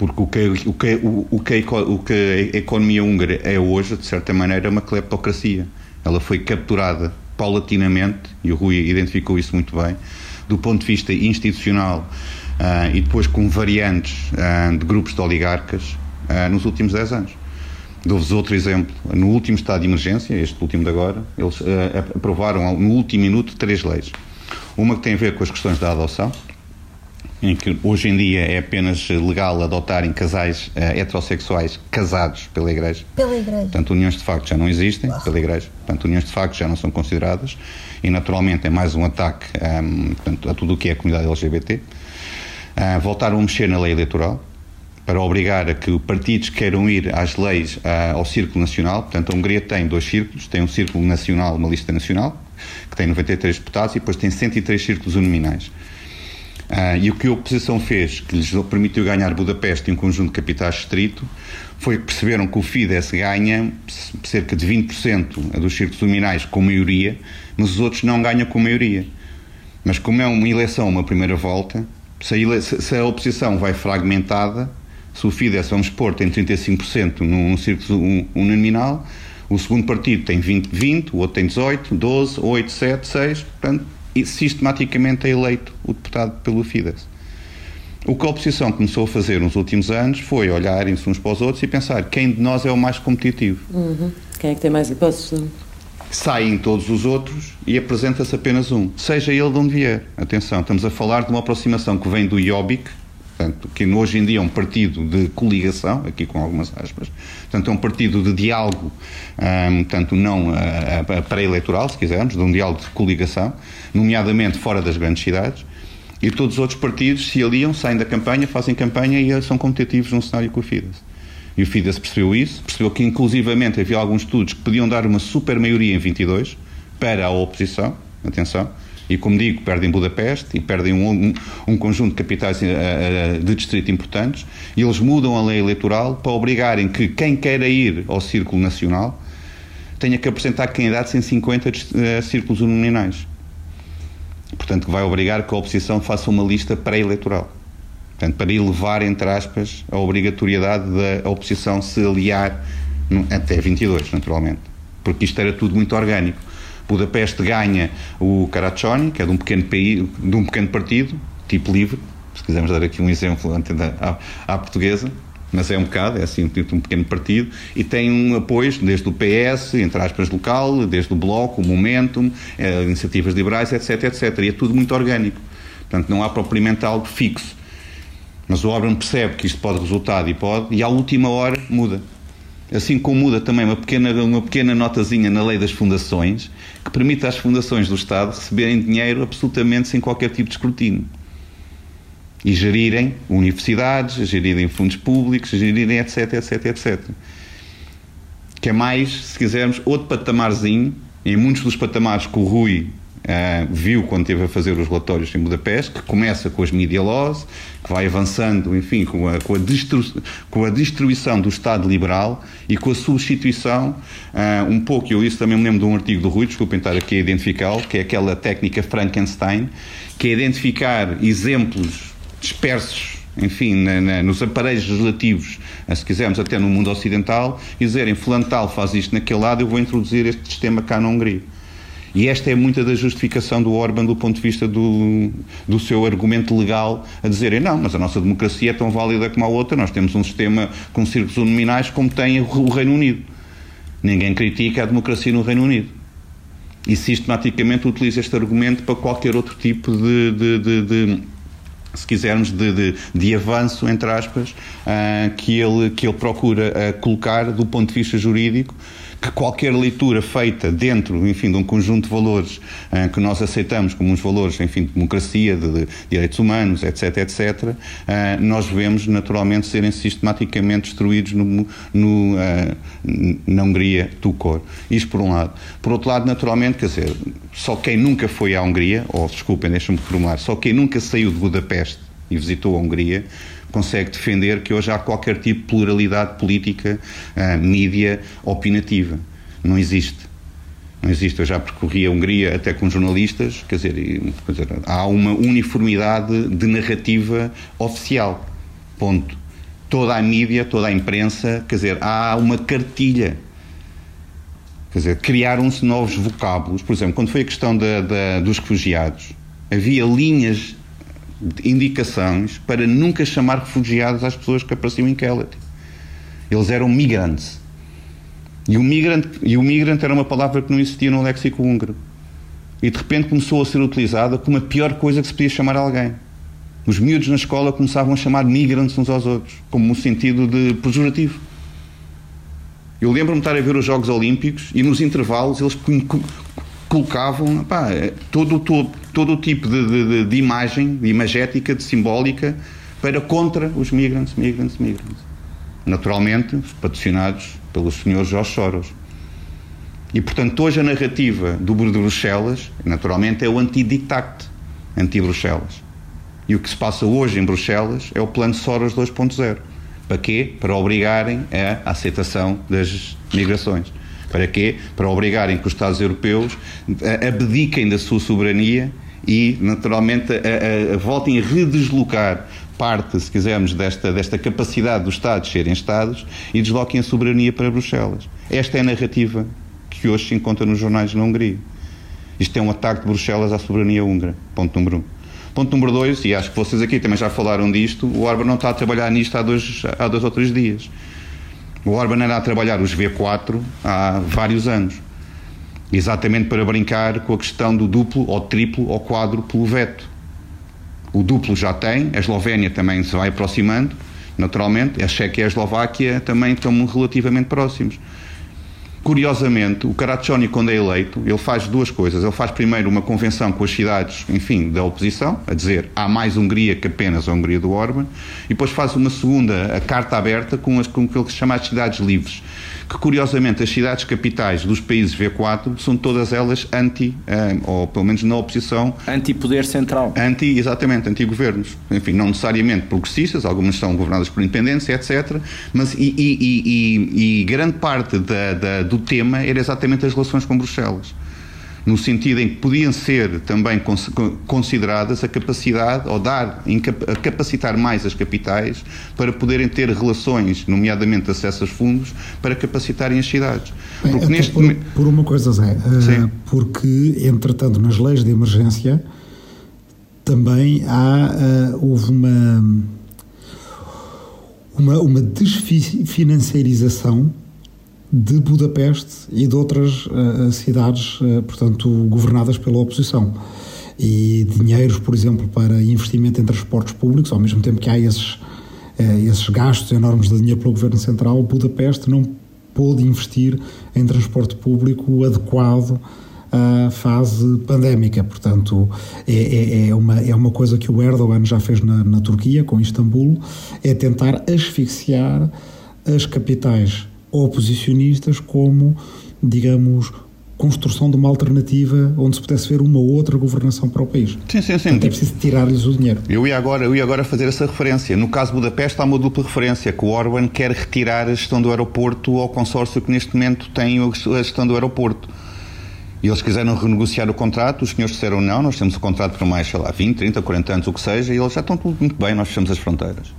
Porque o que, o, que, o, que, o que a economia húngara é hoje, de certa maneira, é uma cleptocracia. Ela foi capturada paulatinamente, e o Rui identificou isso muito bem, do ponto de vista institucional uh, e depois com variantes uh, de grupos de oligarcas uh, nos últimos 10 anos. Dou-vos outro exemplo. No último estado de emergência, este último de agora, eles aprovaram no último minuto três leis. Uma que tem a ver com as questões da adoção, em que hoje em dia é apenas legal adotarem casais uh, heterossexuais casados pela Igreja. Pela Igreja. Portanto, uniões de facto já não existem pela Igreja. Portanto, uniões de facto já não são consideradas e, naturalmente, é mais um ataque um, ehm, portanto, a tudo o que é a comunidade LGBT. Uh, eh, voltaram a mexer na lei eleitoral para obrigar a que partidos queiram ir às leis uh, ao Círculo Nacional. Portanto, a Hungria tem dois círculos. Tem um Círculo Nacional, uma lista nacional, que tem 93 deputados, e depois tem 103 círculos uninominais. Ah, e o que a oposição fez, que lhes permitiu ganhar Budapeste e um conjunto de capitais distrito, foi que perceberam que o Fidesz ganha cerca de 20% dos círculos luminais com maioria, mas os outros não ganham com maioria. Mas como é uma eleição, uma primeira volta, se a, oposição vai fragmentada, Se o Fidesz, vamos pôr, tem 35% num círculo uninominal, o segundo partido tem 20, 20, o outro tem 18, 12, 8, 7, 6, portanto, sistematicamente é eleito o deputado pelo Fidesz. O que a oposição começou a fazer nos últimos anos foi olharem-se uns para os outros e pensar quem de nós é o mais competitivo. Uhum. Quem é que tem mais hipóteses? Saem todos os outros e apresenta-se apenas um, seja ele de onde vier. Atenção, estamos a falar de uma aproximação que vem do Jobbik, portanto, que hoje em dia é um partido de coligação, aqui com algumas aspas, portanto, é um partido de diálogo, um, portanto, não pré-eleitoral, se quisermos, de um diálogo de coligação, nomeadamente fora das grandes cidades, e todos os outros partidos se aliam, saem da campanha, fazem campanha e são competitivos num cenário com o Fidesz. E o Fidesz percebeu isso, percebeu que inclusivamente havia alguns estudos que podiam dar uma super maioria em 22 para a oposição, atenção, e como digo, perdem Budapeste e perdem um, um, conjunto de capitais uh, de distrito importantes, e eles mudam a lei eleitoral para obrigarem que quem queira ir ao Círculo Nacional tenha que apresentar candidatos em 50 uh, círculos uninominais. Portanto, que vai obrigar que a oposição faça uma lista pré-eleitoral. Portanto, para elevar, entre aspas, a obrigatoriedade da oposição se aliar no, até 22, naturalmente. Porque isto era tudo muito orgânico. Budapeste ganha o Caraccioni, que é de um pequeno, país, de um pequeno partido, tipo livre, se quisermos dar aqui um exemplo à, à portuguesa, mas é um bocado, é assim um, um pequeno partido, e tem um apoio desde o PS, entre aspas, local, desde o Bloco, o Momentum, eh, iniciativas liberais, etc, etc. E é tudo muito orgânico. Portanto, não há propriamente algo fixo. Mas o Orban percebe que isto pode resultar e pode, e à última hora muda. Assim como muda também uma pequena, uma pequena notazinha na lei das fundações, que permite às fundações do Estado receberem dinheiro absolutamente sem qualquer tipo de escrutínio e gerirem universidades, gerirem fundos públicos, gerirem etc, etc, etc. Que é mais, se quisermos, outro patamarzinho, em muitos dos patamares que o Rui Uh, viu quando esteve a fazer os relatórios em Budapeste, que começa com as media laws, que vai avançando, enfim, com a, com a, destru, com a destruição do Estado liberal e com a substituição, uh, um pouco, eu isso também me lembro de um artigo do Rui, desculpem estar aqui a identificá-lo, que é aquela técnica Frankenstein, que é identificar exemplos dispersos, enfim, na, na, nos aparelhos legislativos, eh, se quisermos até no mundo ocidental, e dizerem fulano tal faz isto naquele lado, eu vou introduzir este sistema cá na Hungria. E esta é muita da justificação do Orban do ponto de vista do, do seu argumento legal, a dizerem não, mas a nossa democracia é tão válida como a outra, nós temos um sistema com círculos nominais como tem o Reino Unido. Ninguém critica a democracia no Reino Unido. E sistematicamente utiliza este argumento para qualquer outro tipo de, de, de, de se quisermos, de, de, de, avanço, entre aspas, uh, que, ele, que ele procura uh, colocar do ponto de vista jurídico, que qualquer leitura feita dentro, enfim, de um conjunto de valores uh, que nós aceitamos como uns valores, enfim, de democracia, de, de direitos humanos, etc., etc., uh, nós vemos naturalmente serem sistematicamente destruídos no, no, uh, na Hungria do cor. Isto por um lado. Por outro lado, naturalmente, quer dizer, só quem nunca foi à Hungria, ou desculpem, deixem-me reformular, só quem nunca saiu de Budapeste e visitou a Hungria, consegue defender que hoje há qualquer tipo de pluralidade política, uh, mídia, opinativa. Não existe. Não existe. Eu já percorri a Hungria até com jornalistas, quer dizer, quer dizer há uma uniformidade de narrativa oficial. Ponto. Toda a mídia, toda a imprensa, quer dizer, há uma cartilha. Quer dizer, criaram-se novos vocábulos. Por exemplo, quando foi a questão da, da, dos refugiados, havia linhas indicações para nunca chamar refugiados às pessoas que apareciam em Kellet. Eles eram migrantes. E o migrante, e o migrante era uma palavra que não existia no léxico húngaro. E de repente começou a ser utilizada como a pior coisa que se podia chamar a alguém. Os miúdos na escola começavam a chamar migrantes uns aos outros, como um sentido de pejorativo. Eu lembro-me de estar a ver os Jogos Olímpicos e nos intervalos eles colocavam pá, todo, todo, todo o tipo de, de, de, imagem, de imagética, de simbólica, para contra os migrantes, migrantes, migrantes. Naturalmente, patrocinados pelos senhores Jorge Soros. E, portanto, hoje a narrativa do de Bruxelas, naturalmente, é o anti-dictat, anti-Bruxelas. E o que se passa hoje em Bruxelas é o plano Soros 2.0. Para quê? Para obrigarem a aceitação das migrações. Para quê? Para obrigarem que os Estados europeus abdiquem da sua soberania e, naturalmente, a, a, a voltem a redeslocar parte, se quisermos, desta, desta capacidade dos Estados serem Estados e desloquem a soberania para Bruxelas. Esta é a narrativa que hoje se encontra nos jornais na Hungria. Isto é um ataque de Bruxelas à soberania húngara. Ponto número um. Ponto número dois, e acho que vocês aqui também já falaram disto, o Orban não está a trabalhar nisto há dois, há dois ou três dias. O Orban era a trabalhar os V4 há vários anos. Exatamente para brincar com a questão do duplo ou triplo ou quádruplo veto. O duplo já tem, a Eslovénia também se vai aproximando, naturalmente, a Chequia e a Eslováquia também estão relativamente próximos. Curiosamente, o Caraccioni, quando é eleito, ele faz duas coisas. Ele faz primeiro uma convenção com as cidades, enfim, da oposição, a dizer há mais Hungria que apenas a Hungria do Orban, e depois faz uma segunda, a carta aberta, com, as, com aquilo que se chama as cidades livres que curiosamente as cidades capitais dos países V4 são todas elas anti, eh, ou pelo menos na oposição. Anti-poder central. Anti, exatamente, anti-governos. Enfim, não necessariamente progressistas, algumas são governadas por independência, etc. Mas e, e, e, e grande parte da, da, do tema era exatamente as relações com Bruxelas no sentido em que podiam ser também consideradas a capacidade, ou dar, a capacitar mais as capitais para poderem ter relações, nomeadamente acesso aos fundos, para capacitarem as cidades. Porque neste por, por, uma coisa, Zé, uh, porque, entretanto, nas leis de emergência também há, uh, houve uma, uma, uma desfinanciarização de Budapeste e de outras uh, cidades, uh, portanto, governadas pela oposição. E dinheiros, por exemplo, para investimento em transportes públicos, ao mesmo tempo que há esses, uh, esses gastos enormes de dinheiro pelo Governo Central, Budapeste não pôde investir em transporte público adequado à fase pandémica. Portanto, é, é, é, uma, é uma coisa que o Erdogan já fez na, na Turquia, com Istambul, é tentar asfixiar as capitais oposicionistas como, digamos, construção de uma alternativa onde se pudesse ver uma outra governação para o país. Sim, sim, sim. Portanto, é preciso tirar-lhes o dinheiro. Eu ia, agora, eu ia agora fazer essa referência. No caso de Budapeste há uma dupla referência, que o Orban quer retirar a gestão do aeroporto ao consórcio que neste momento tem a gestão do aeroporto. E eles quiseram renegociar o contrato, os senhores disseram não, nós temos o contrato para mais, sei lá, 20, 30, 40 anos, o que seja, e eles já estão tudo muito bem, nós fechamos as fronteiras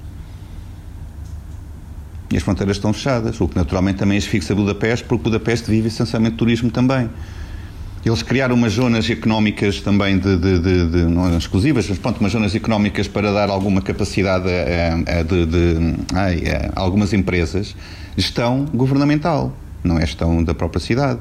e as fronteiras estão fechadas, o que naturalmente também asfixia Budapeste, porque Budapeste vive essencialmente turismo também. Eles criaram umas zonas económicas também de, de, de, de não exclusivas, mas pronto, umas zonas económicas para dar alguma capacidade a, a, de, a, a algumas empresas, gestão governamental, não é gestão da própria cidade.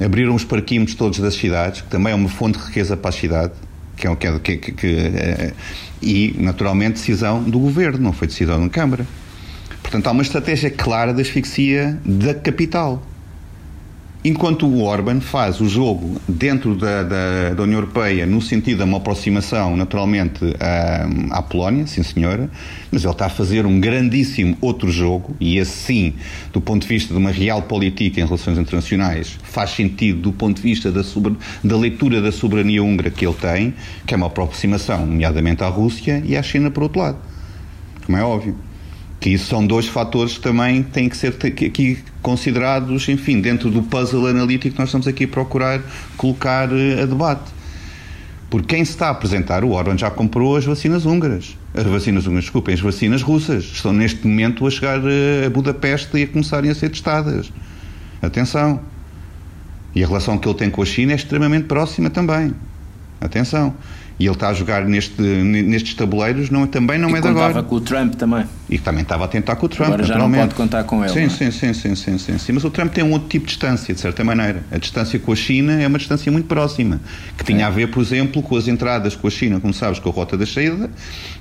Abriram os parquímetros todos das cidades, que também é uma fonte de riqueza para a cidade, que é, que, que, que, que é, e naturalmente decisão do governo, não foi decisão da Câmara. Portanto, há uma estratégia clara de asfixia da capital. Enquanto o Orban faz o jogo dentro da, da, da União Europeia no sentido de uma aproximação, naturalmente, à, à, Polónia, sim senhora, mas ele está a fazer um grandíssimo outro jogo, e esse sim, do ponto de vista de uma real política em relações internacionais, faz sentido do ponto de vista da, da leitura da soberania húngara que ele tem, que é uma aproximação, nomeadamente à Rússia e à China, por outro lado. Como é óbvio que isso são dois fatores que também têm que ser aqui considerados, enfim, dentro do puzzle analítico que nós estamos aqui a procurar colocar eh, a debate. Porque quem se está a apresentar, o Orban já comprou as vacinas húngaras. As vacinas húngaras, desculpem, as vacinas russas. Estão neste momento a chegar eh, a Budapeste e a começarem a ser testadas. Atenção. E a relação que ele tem com a China é extremamente próxima também. Atenção. E ele está a jogar neste, nestes tabuleiros, não, também não e é de agora. contava com o Trump também. E também estava a tentar com o Trump, Agora já não pode contar com ele. Sim, é? sim, sim, sim, sim, sim, sim. Mas o Trump tem um outro tipo de distância, de certa maneira. A distância com a China é uma distância muito próxima, que tinha é. a ver, por exemplo, com as entradas com a China, como sabes, com a rota da saída,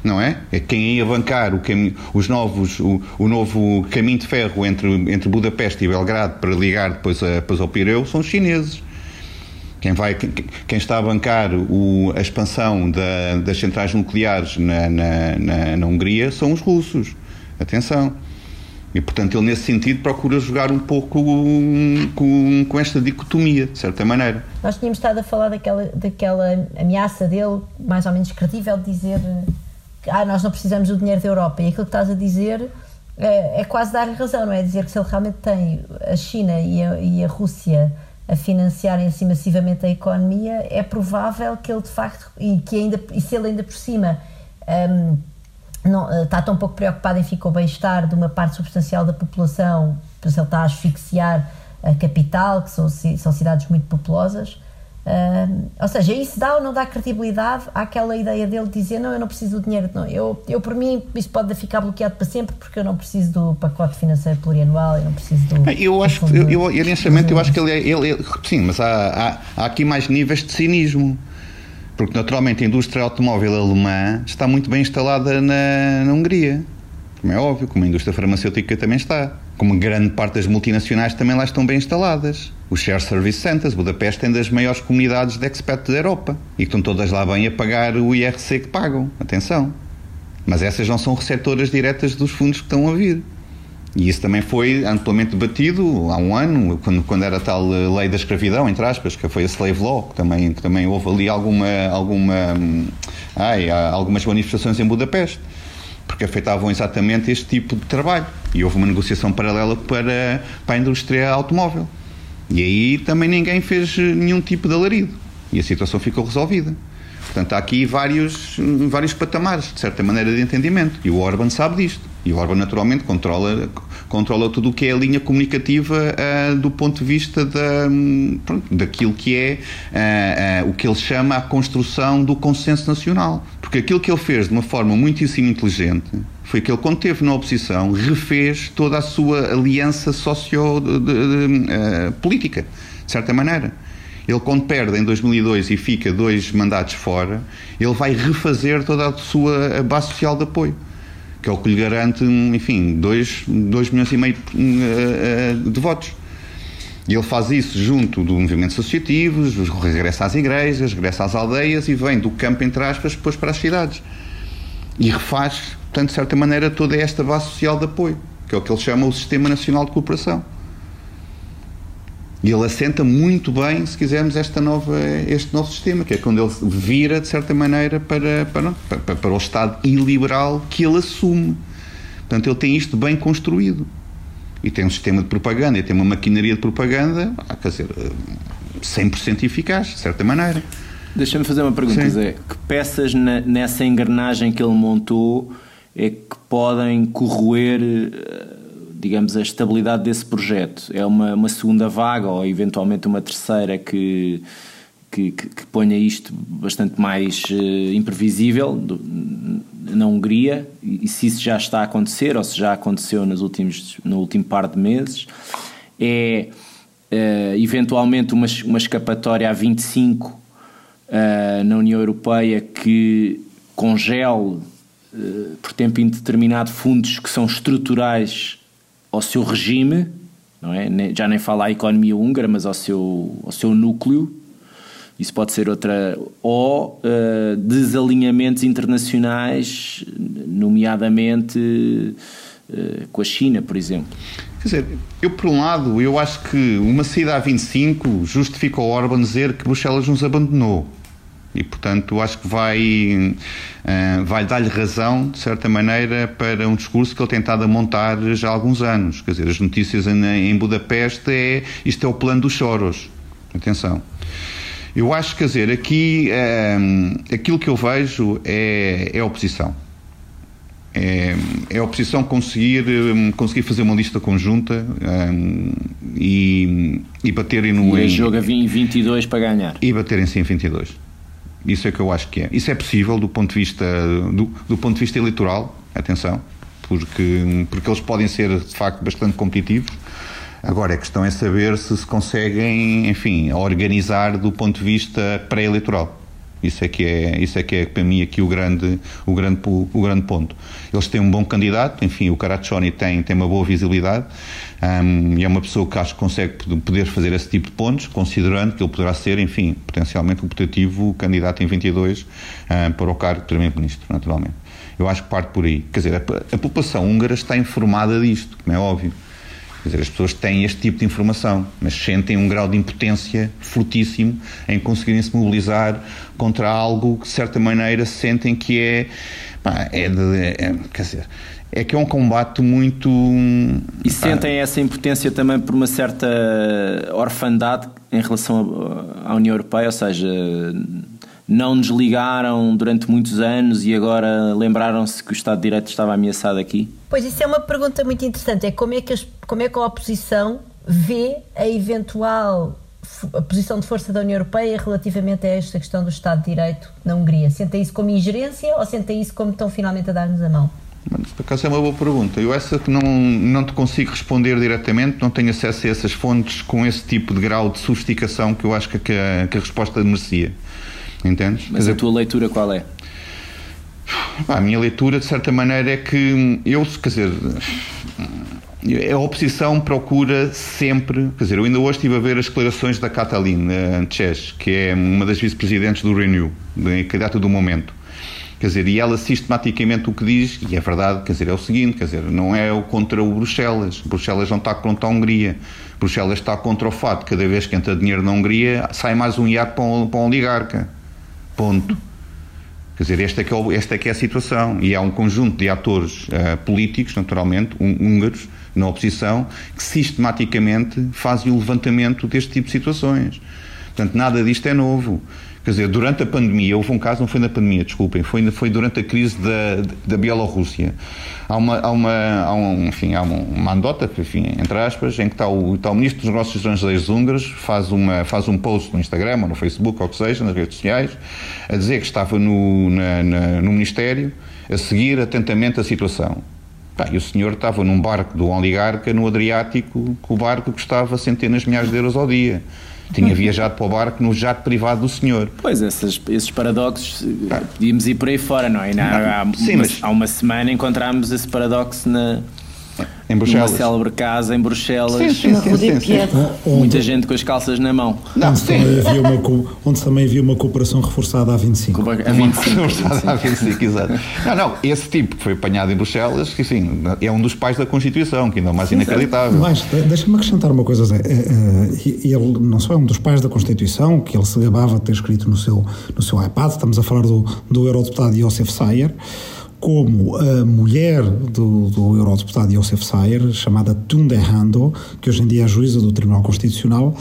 não é? É quem ia bancar o caminho, os novos, o, o novo caminho de ferro entre, entre Budapeste e Belgrado para ligar depois, a, depois ao Pireu são os chineses. Quem, vai, quem está a bancar o, a expansão da, das centrais nucleares na, na, na, na Hungria são os russos. Atenção. E, portanto, ele, nesse sentido, procura jogar um pouco com, com, esta dicotomia, de certa maneira. Nós tínhamos estado a falar daquela, daquela ameaça dele, mais ou menos credível, de dizer que ah, nós não precisamos do dinheiro da Europa. E aquilo que estás a dizer é, é quase dar-lhe razão, não é? Dizer que se ele realmente tem a China e a, e a Rússia a financiarem assim massivamente a economia, é provável que ele de facto, e, que ainda, e se ele ainda por cima um, não, eh, está tão pouco preocupado em ficar o bem-estar de uma parte substancial da população, por exemplo, está a asfixiar a capital, que são, são cidades muito populosas. Uh, ou seja, isso dá ou não dá credibilidade àquela ideia dele de dizer não, eu não preciso do dinheiro, não, eu, eu por mim isso pode ficar bloqueado para sempre porque eu não preciso do pacote financeiro plurianual, eu não preciso do. Eu acho que, eu, eu, eu, eu acho que ele, é, ele, ele sim, mas há, há, há aqui mais níveis de cinismo porque naturalmente a indústria automóvel alemã está muito bem instalada na, na Hungria, como é óbvio, como a indústria farmacêutica também está como grande parte das multinacionais também lá estão bem instaladas. Os Share Service Centers, Budapeste tem das maiores comunidades de expats da Europa e estão todas lá bem a pagar o IRC que pagam. Atenção. Mas essas não são receptoras diretas dos fundos que estão a vir. E isso também foi amplamente debatido há um ano, quando, quando era a tal lei da escravidão, entre aspas, que foi a Slave Law, que também, que também houve ali alguma, alguma, hum, ai, algumas manifestações em Budapeste porque afetavam exatamente este tipo de trabalho. E houve uma negociação paralela para, para a indústria automóvel. E aí também ninguém fez nenhum tipo de alarido. E a situação ficou resolvida. Portanto, há aqui vários, vários patamares, de certa maneira, de entendimento. E o Orban sabe disto. E o Orban, naturalmente, controla, controla tudo o que é a linha comunicativa uh, do ponto de vista da, pronto, daquilo que é uh, uh, o que ele chama a construção do consenso nacional. Porque aquilo que ele fez de uma forma muitíssimo inteligente foi que ele, quando esteve na oposição, refez toda a sua aliança socio-política, de, de certa maneira. Ele, quando perde em 2002 e fica dois mandatos fora, ele vai refazer toda a sua base social de apoio, que é o que lhe garante, enfim, 2 milhões e meio eh, eh, de votos. E ele faz isso junto do movimento associativo, regressa às igrejas, regressa às aldeias e vem do campo, entre aspas, depois para as cidades. E refaz, portanto, de certa maneira, toda esta base social de apoio, que é o que ele chama o Sistema Nacional de Cooperação. E ele assenta muito bem, se quisermos, esta nova, este novo sistema, que é quando ele vira, de certa maneira, para, para, para, para o Estado iliberal que ele assume. Portanto, ele tem isto bem construído. E tem um sistema de propaganda, e tem uma maquinaria de propaganda, ah, quer dizer, 100% eficaz, de certa maneira. Deixa-me fazer uma pergunta, Sim. Zé. Que peças na, nessa engrenagem que ele montou é que podem corroer eh, digamos, a estabilidade desse projeto? É uma, uma segunda vaga ou eventualmente uma terceira que, que, que, que ponha isto bastante mais uh, imprevisível do, na Hungria? E se isso já está a acontecer ou se já aconteceu nos últimos, no último par de meses? É uh, eventualmente uma, uma escapatória a 25 uh, na União Europeia que congele por tempo indeterminado fundos que são estruturais ao seu regime, não é? já nem fala à economia húngara, mas ao seu, ao seu núcleo, isso pode ser outra, ou uh, desalinhamentos internacionais, nomeadamente uh, com a China, por exemplo. Quer dizer, eu por um lado, eu acho que uma saída a 25 justifica o Orban dizer que Bruxelas nos abandonou. E, portanto, acho que vai, uh, vai dar-lhe razão, de certa maneira, para um discurso que ele tem tentado montar já há alguns anos. Quer dizer, as notícias em, em Budapeste é isto é o plano dos choros. Atenção. Eu acho, quer dizer, aqui uh, aquilo que eu vejo é, é a oposição. É, é a oposição conseguir, um, conseguir fazer uma lista conjunta um, e, e baterem no. E em, jogo a 22 para ganhar. E baterem-se em 22. Isso é que eu acho que é. Isso é possível do ponto de vista, do, do ponto de vista eleitoral, atenção, porque, porque eles podem ser de facto bastante competitivos. Agora, a questão é saber se se conseguem, enfim, organizar do ponto de vista pré-eleitoral. Isso é que é, isso é que é para mim aqui o grande, o grande, o grande ponto. Eles têm um bom candidato, enfim, o Caraccioni tem, tem uma boa visibilidade um, e é uma pessoa que acho que consegue poder fazer esse tipo de pontos, considerando que ele poderá ser, enfim, potencialmente o putativo candidato em 22 um, para o cargo de Primeiro-Ministro, naturalmente. Eu acho que parte por aí. Quer dizer, a, a população húngara está informada disto, como é óbvio. Quer dizer, as pessoas têm este tipo de informação, mas sentem um grau de impotência fortíssimo em conseguirem se mobilizar contra algo que, de certa maneira, sentem que é. Pá, é, de, é quer dizer, é que é um combate muito. E sentem essa impotência também por uma certa orfandade em relação à União Europeia, ou seja, não nos ligaram durante muitos anos e agora lembraram-se que o Estado de Direito estava ameaçado aqui? Pois isso é uma pergunta muito interessante. É como é que, as, como é que a oposição vê a eventual a posição de força da União Europeia relativamente a esta questão do Estado de Direito na Hungria? Senta isso como ingerência ou senta isso como estão finalmente a dar-nos a mão? Por acaso é uma boa pergunta. Eu essa que não, não te consigo responder diretamente, não tenho acesso a essas fontes com esse tipo de grau de sofisticação que eu acho que a, que a resposta merecia. Entendes? Mas dizer, a tua leitura qual é? A minha leitura, de certa maneira, é que eu, quer dizer, a oposição procura sempre, quer dizer, eu ainda hoje estive a ver as declarações da Catalin Tches, que é uma das vice-presidentes do Renew, candidata do momento. Quer dizer, e ela sistematicamente o que diz, e é verdade, quer dizer, é o seguinte, quer dizer, não é o contra o Bruxelas. Bruxelas não está contra a Hungria. Bruxelas está contra o fato de cada vez que entra dinheiro na Hungria, sai mais um iate para um, para um oligarca. Ponto. Quer dizer, esta é, que é, esta é que é a situação. E há um conjunto de atores uh, políticos, naturalmente, húngaros, na oposição, que sistematicamente fazem o levantamento deste tipo de situações. Portanto, nada disto é novo. Quer dizer, durante a pandemia, houve um caso, não foi na pandemia, desculpem, foi, foi durante a crise da, da Bielorrússia. Há uma, há uma, há um, enfim, há uma andota, enfim, entre aspas, em que está o, está o Ministro dos Negócios Estrangeiros húngaros, faz, uma, faz um post no Instagram ou no Facebook, ou o que seja, nas redes sociais, a dizer que estava no, na, na, no Ministério a seguir atentamente a situação. E o senhor estava num barco do oligarca no Adriático, que o barco custava centenas de milhares de euros ao dia tinha viajado para o barco no jato privado do senhor. Pois, esses, esses paradoxos, ah. podíamos ir por aí fora, não é? Na, há, Sim, uma, mas... há uma semana encontramos esse paradoxo na, em Bruxelas. Uma célebre casa em Bruxelas. Sim, sim, sim, sim, Muita gente com as calças na mão. Não, onde, também havia uma, onde também havia uma cooperação reforçada a 25. A 25. reforçada a 25, exato. Não, não, esse tipo que foi apanhado em Bruxelas, que sim, é um dos pais da Constituição, que ainda é mais inacreditável. Mas, deixa-me acrescentar uma coisa, Zé. É, é, ele não só é um dos pais da Constituição, que ele se gabava de ter escrito no seu, no seu iPad, estamos a falar do, do eurodeputado Josef Sayer, como a mulher do, do eurodeputado Josef Sayer, chamada Tunde Hando, que hoje em dia é juíza do Tribunal Constitucional,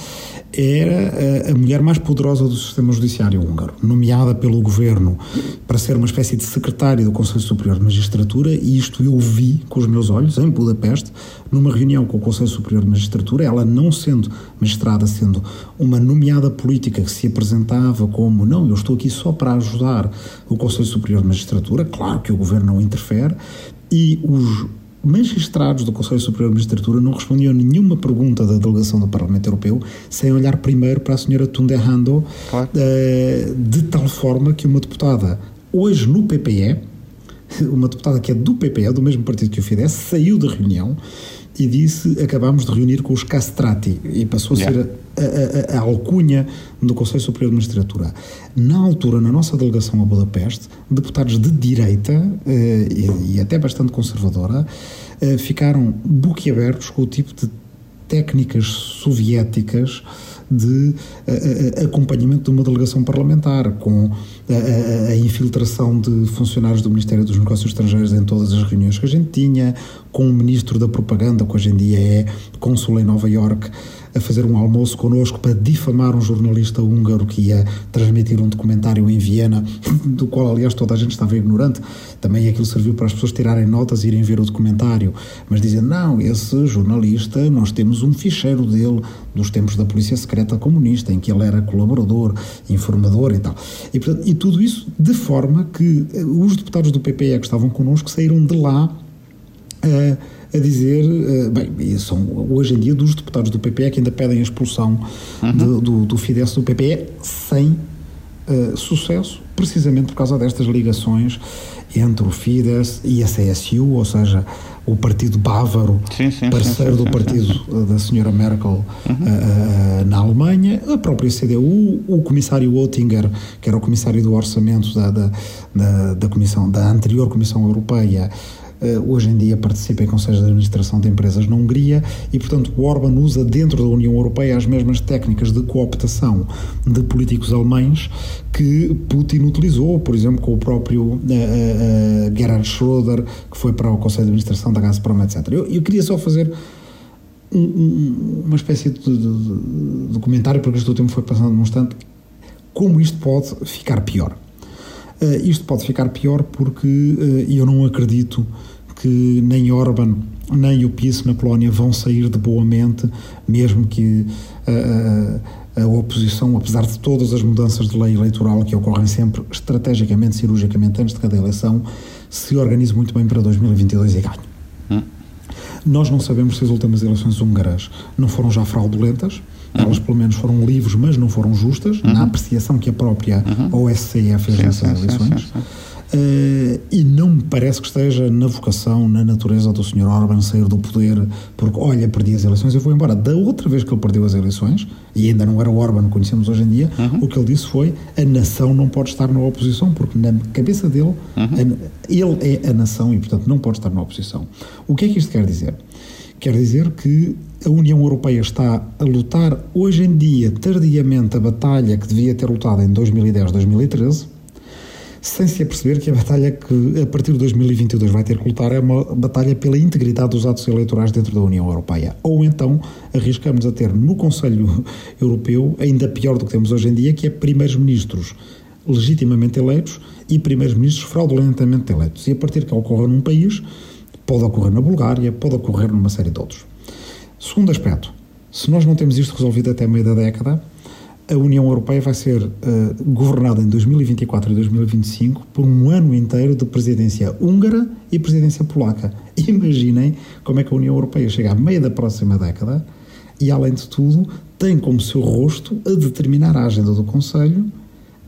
era a, a mulher mais poderosa do sistema judiciário húngaro, nomeada pelo governo para ser uma espécie de secretária do Conselho Superior de Magistratura, e isto eu vi com os meus olhos em Budapeste, numa reunião com o Conselho Superior de Magistratura, ela não sendo magistrada, sendo uma nomeada política que se apresentava como não, eu estou aqui só para ajudar o Conselho Superior de Magistratura, claro que o governo não interfere, e os magistrados do Conselho Superior de Magistratura não respondiam a nenhuma pergunta da delegação do Parlamento Europeu sem olhar primeiro para a senhora Tunde Hando, claro. uh, de tal forma que uma deputada, hoje no PPE, uma deputada que é do PPE, do mesmo partido que o Fidesz, saiu da reunião e disse acabámos de reunir com os castrati e passou a yeah. ser a, a, a, alcunha do Conselho Superior de Magistratura. Na altura, na nossa delegação a Budapeste, deputados de direita eh, e, e, até bastante conservadora eh, ficaram boquiabertos com o tipo de técnicas soviéticas de uh, acompanhamento de uma delegação parlamentar, com a, a, infiltração de funcionários do Ministério dos Negócios Estrangeiros em todas as reuniões que a gente tinha, com o Ministro da Propaganda, que hoje em dia é cônsul em Nova York, a fazer um almoço connosco para difamar um jornalista húngaro que ia transmitir um documentário em Viena, do qual, aliás, toda a gente estava ignorante. Também aquilo serviu para as pessoas tirarem notas e irem ver o documentário, mas dizendo: não, esse jornalista, nós temos um ficheiro dele dos tempos da Polícia Secreta Comunista, em que ele era colaborador, informador e tal. E, portanto, e tudo isso de forma que eh, os deputados do PPE que estavam connosco saíram de lá. Uh, a dizer, uh, bem, são hoje em dia dos deputados do PPE que ainda pedem a expulsão uhum. de, do, do Fidesz do PPE sem uh, sucesso, precisamente por causa destas ligações entre o Fidesz e a CSU, ou seja, o partido bávaro, sim, sim, parceiro sim, do partido da senhora Merkel uhum. uh, na Alemanha, a própria CDU, o comissário Oettinger, que era o comissário do orçamento da, da, da, da comissão, da anterior Comissão Europeia, eh, hoje em dia participa em conselhos de administração de empresas na Hungria e, portanto, Orban usa dentro da União Europeia as mesmas técnicas de cooptação de políticos alemães que Putin utilizou, por exemplo, com o próprio uh, uh, Gerhard Schröder, que foi para o Conselho de Administração da Gazprom, etc. Eu, eu queria só fazer um, um, uma espécie de, de, de, comentário, porque este tempo foi passando num instante. como isto pode ficar pior. Uh, isto pode ficar pior porque uh, eu não acredito que nem Orban nem o PIS na Polónia vão sair de boa mente, mesmo que uh, a oposição, apesar de todas as mudanças de lei eleitoral que ocorrem sempre estrategicamente, cirurgicamente antes de cada eleição, se organize muito bem para 2022 e ganhe. Hum. Nós não sabemos se as últimas eleições húngaras não foram já fraudulentas. Elas pelo menos foram livres, mas não foram justas, uhum. na apreciação que a própria uhum. OSCE fez nessas eleições. Uh, e não me parece que esteja na vocação, na natureza do Sr. Orban sair do poder porque, olha, perdi as eleições, eu vou embora. Da outra vez que ele perdeu as eleições, e ainda não era o Orban que conhecemos hoje em dia, uhum. o que ele disse foi a nação não pode estar na oposição, porque na cabeça dele, uhum. a, ele é a nação e, portanto, não pode estar na oposição. O que é que isto quer dizer? Quer dizer que a União Europeia está a lutar hoje em dia, tardiamente, a batalha que devia ter lutado em 2010, 2013 sem se aperceber que a batalha que a partir de 2022 vai ter que lutar é uma batalha pela integridade dos atos eleitorais dentro da União Europeia. Ou então arriscamos a ter no Conselho Europeu, ainda pior do que temos hoje em dia, que é primeiros-ministros legitimamente eleitos e primeiros-ministros fraudulentamente eleitos. E a partir que ocorra num país, pode ocorrer na Bulgária, pode ocorrer numa série de outros. Segundo aspecto, se nós não temos isto resolvido até meio da década, a União Europeia vai ser uh, governada em 2024 e 2025 por um ano inteiro de presidência húngara e presidência polaca. Imaginem como é que a União Europeia chega à meia da próxima década e, além de tudo, tem como seu rosto a determinar a agenda do Conselho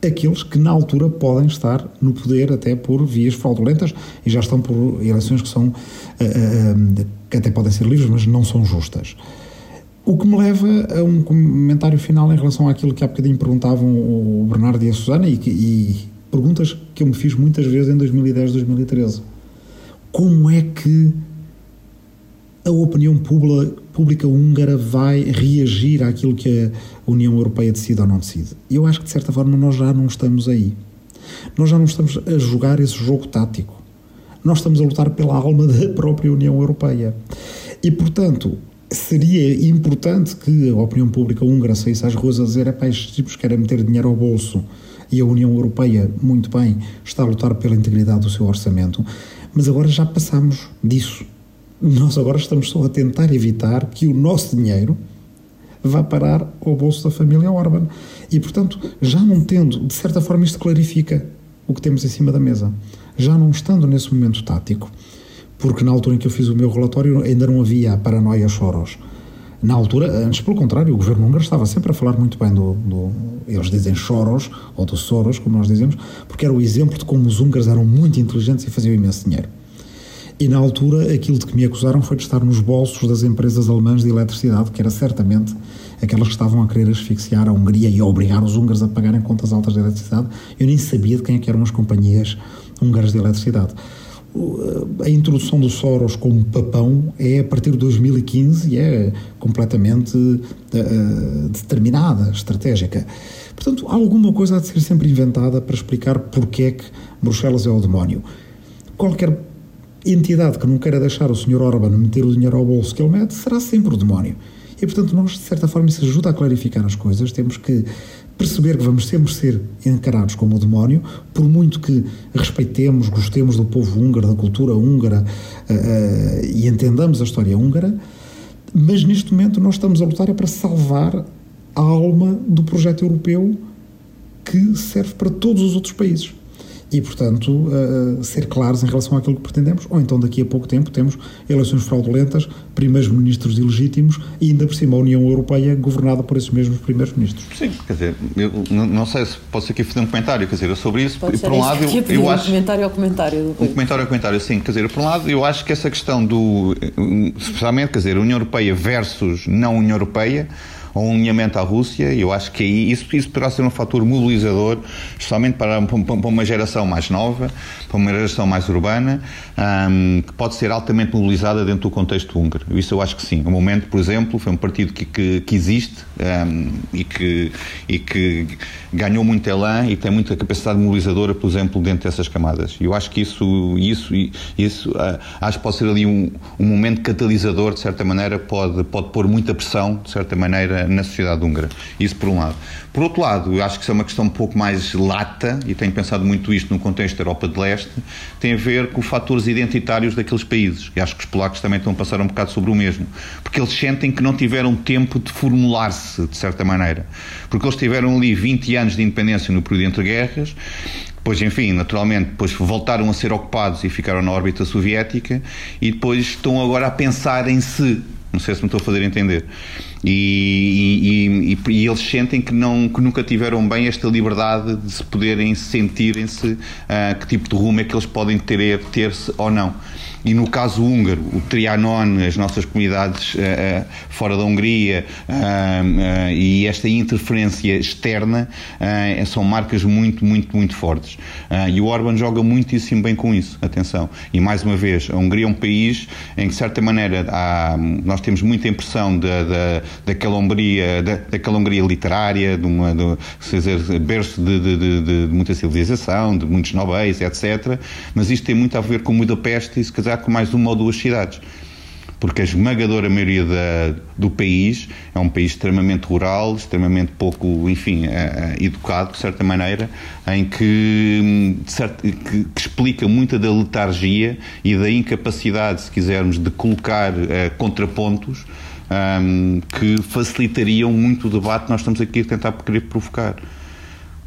aqueles que na altura podem estar no poder até por vias fraudulentas e já estão por eleições que são uh, uh, que até podem ser livres, mas não são justas. O que me leva a um comentário final em relação àquilo que há bocadinho perguntavam o Bernardo e a Susana e, e perguntas que eu me fiz muitas vezes em 2010, 2013. Como é que a opinião pública húngara vai reagir àquilo que a União Europeia decide ou não decide? Eu acho que, de certa forma, nós já não estamos aí. Nós já não estamos a jogar esse jogo tático. Nós estamos a lutar pela alma da própria União Europeia. E, portanto, seria importante que a opinião pública húngara saísse às ruas a dizer é estes tipos querem meter dinheiro ao bolso e a União Europeia, muito bem, está a lutar pela integridade do seu orçamento, mas agora já passamos disso. Nós agora estamos só a tentar evitar que o nosso dinheiro vá parar ao bolso da família Orban. E, portanto, já não tendo, de certa forma, isto clarifica o que temos em cima da mesa. Já não estando nesse momento tático, porque na altura em que eu fiz o meu relatório ainda não havia paranoia Soros. Na altura, antes pelo contrário, o governo húngaro estava sempre a falar muito bem do, do, eles dizem Soros, ou do Soros, como nós dizemos, porque era o exemplo de como os húngaros eram muito inteligentes e faziam imenso dinheiro. E na altura, aquilo de que me acusaram foi de estar nos bolsos das empresas alemãs de eletricidade, que era certamente aquelas que estavam a querer asfixiar a Hungria e a obrigar os húngaros a pagarem contas altas de eletricidade. Eu nem sabia de quem é eram as companhias húngaras de eletricidade a introdução do Soros como papão é a partir de 2015 e é completamente uh, determinada, estratégica. Portanto, alguma coisa há de ser sempre inventada para explicar porque é que Bruxelas é o demónio. Qualquer entidade que não queira deixar o Sr. Orban meter o dinheiro ao bolso que ele mete será sempre o demónio. E, portanto, nós, de certa forma, isso ajuda a clarificar as coisas. Temos que perceber que vamos sempre ser encarados como o demónio, por muito que respeitemos, gostemos do povo húngaro, da cultura húngara uh, uh, e entendamos a história húngara, mas neste momento nós estamos a lutar é para salvar a alma do projeto europeu que serve para todos os outros países e, portanto, uh, ser claros em relação àquilo que pretendemos, ou então daqui a pouco tempo temos eleições fraudulentas, primeiros ministros ilegítimos e ainda por cima a União Europeia governada por esses mesmos primeiros ministros. Sim, quer dizer, eu não sei se posso aqui fazer um comentário, quer dizer, sobre isso, Pode por um lado, eu, eu um acho... comentário ao comentário. Um comentário ao comentário, sim, quer dizer, por um lado, eu acho que essa questão do, especialmente, quer dizer, União Europeia versus não União Europeia, ou um alinhamento à Rússia, e eu acho que aí isso, isso poderá ser um fator mobilizador, especialmente para, para uma geração mais nova, para uma geração mais urbana, um, que pode ser altamente mobilizada dentro do contexto húngaro. Isso eu acho que sim. O Momento, por exemplo, foi um partido que, que, que existe um, e, que, e que ganhou muito elan e tem muita capacidade mobilizadora, por exemplo, dentro dessas camadas. E eu acho que isso, isso, isso uh, acho que pode ser ali um, um momento catalisador, de certa maneira, pode, pode pôr muita pressão, de certa maneira, na sociedade húngara. Isso por um lado. Por outro lado, eu acho que isso é uma questão um pouco mais lata, e tenho pensado muito isto no contexto da Europa de Leste, tem a ver com fatores identitários daqueles países. E acho que os polacos também estão a passar um bocado sobre o mesmo. Porque eles sentem que não tiveram tempo de formular-se, de certa maneira. Porque eles tiveram ali 20 anos de independência no período entre guerras, depois, enfim, naturalmente, depois voltaram a ser ocupados e ficaram na órbita soviética e depois estão agora a pensar em si. Não sei se me estou a fazer entender. E, e, e, e, eles sentem que, não, que nunca tiveram bem esta liberdade de se poderem sentirem-se uh, que tipo de rumo é que eles podem ter, ter-se ou não. E no caso húngaro, o Trianon, as nossas comunidades uh, fora da Hungria uh, e esta interferência externa são marcas muito, muito, muito fortes. e o Orban joga muitíssimo bem com isso, atenção. E mais uma vez, a Hungria é um país em que, de certa maneira, há, nós temos muita impressão da, da, daquela, Hungria, da, daquela Hungria literária, de uma, de, dizer, berço de, de, de, de, muita civilização, de muitos nobéis, etc. Mas isto tem muito a ver com Budapeste e, se calhar, com mais uma ou duas cidades. Porque a esmagadora maioria da, do país é um país extremamente rural, extremamente pouco, enfim, uh, educado, de certa maneira, em que, certo, que, que, explica muita da letargia e da incapacidade, se quisermos, de colocar uh, contrapontos um, que facilitariam muito o debate que nós estamos aqui a tentar querer provocar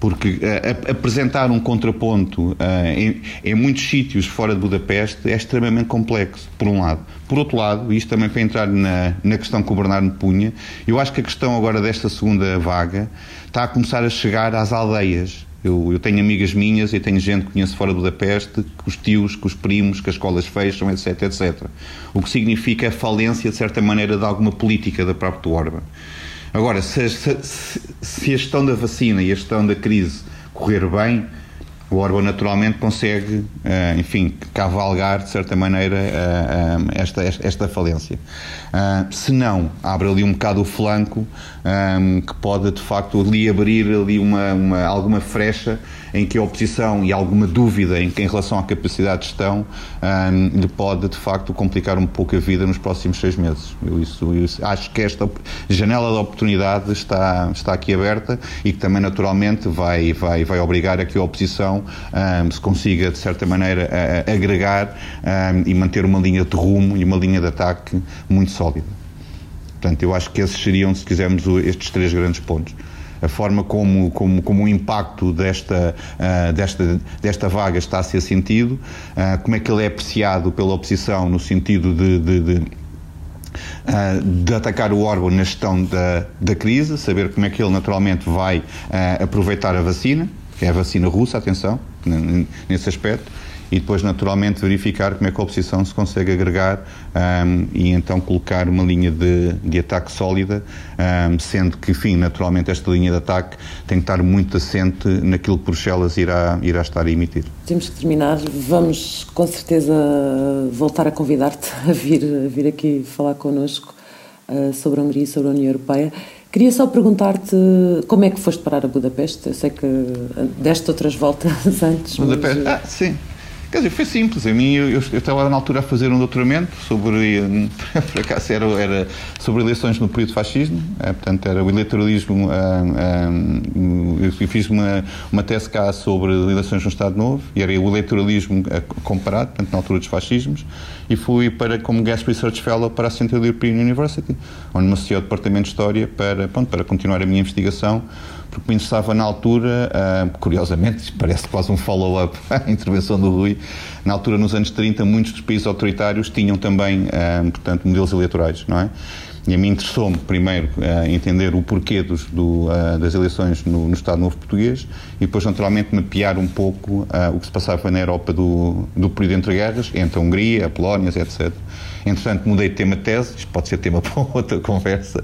porque uh, apresentar um contraponto uh, em, em, muitos sítios fora de Budapeste é extremamente complexo, por um lado. Por outro lado, isto também para entrar na, na questão que o Bernardo punha, eu acho que a questão agora desta segunda vaga está a começar a chegar às aldeias. Eu, eu tenho amigas minhas e tenho gente que conheço fora de Budapeste, que os tios, que os primos, que as escolas fecham, etc, etc. O que significa a falência, de certa maneira, de alguma política da própria Orban. Agora, se, se, se a gestão da vacina e a gestão da crise correr bem, o Orban naturalmente consegue, uh, enfim, cavalgar de certa maneira uh, esta, esta falência. Se não, abre ali um bocado o flanco um, que pode de facto ali abrir ali uma, uma, alguma frecha em que a oposição e alguma dúvida em, em relação à capacidade de gestão um, lhe pode de facto complicar um pouco a vida nos próximos seis meses. Eu, isso, eu acho que esta janela de oportunidade está, está aqui aberta e que também naturalmente vai, vai, vai obrigar a que a oposição um, se consiga de certa maneira a, a agregar e manter uma linha de rumo e uma linha de ataque muito sólida. Portanto, eu acho que esses seriam, se quisermos, estes três grandes pontos. A forma como, como, como o impacto desta, uh, desta, desta vaga está a ser sentido, uh, como é que ele é apreciado pela oposição no sentido de, de, de, uh, de atacar o órgão na gestão da, da crise, saber como é que ele naturalmente vai aproveitar a vacina, que é a vacina russa, atenção, nesse aspecto e depois, naturalmente, verificar como é que a oposição se consegue agregar um, e então colocar uma linha de, de ataque sólida, um, sendo que, enfim, naturalmente, esta linha de ataque tem que estar muito assente naquilo que Bruxelas irá, irá estar a emitir. Temos que terminar. Vamos, com certeza, voltar a convidar-te a vir, a vir aqui falar connosco uh, sobre a Hungria e sobre a União Europeia. Queria só perguntar-te como é que foste parar a Budapeste. Eu sei que deste outras voltas antes. Budapeste, mas... ah, sim. Quer dizer, foi simples. A mim, eu, eu, estava na altura a fazer um doutoramento sobre, por acaso, era, era sobre eleições no período fascismo, é, portanto, era o eleitoralismo. Ah, ah, eu fiz uma, uma tese cá sobre eleições no Estado Novo e era o eleitoralismo ah, comparado, portanto, na altura dos fascismos, e fui para, como Guest Research Fellow para a Central European University, onde me associei ao Departamento de História para, pronto, para continuar a minha investigação porque me interessava na altura, uh, curiosamente, parece quase um follow-up à intervenção do Rui, na altura, nos anos 30, muitos dos países autoritários tinham também, uh, portanto, modelos eleitorais, não é? E a mim interessou-me, primeiro, uh, entender o porquê dos, do, das eleições no, no, Estado Novo Português e depois, naturalmente, mapear um pouco o que se passava na Europa do, do período entre guerras, entre a Hungria, a Polónia, etc. Entretanto, mudei de tema tese, isto pode ser tema para outra conversa,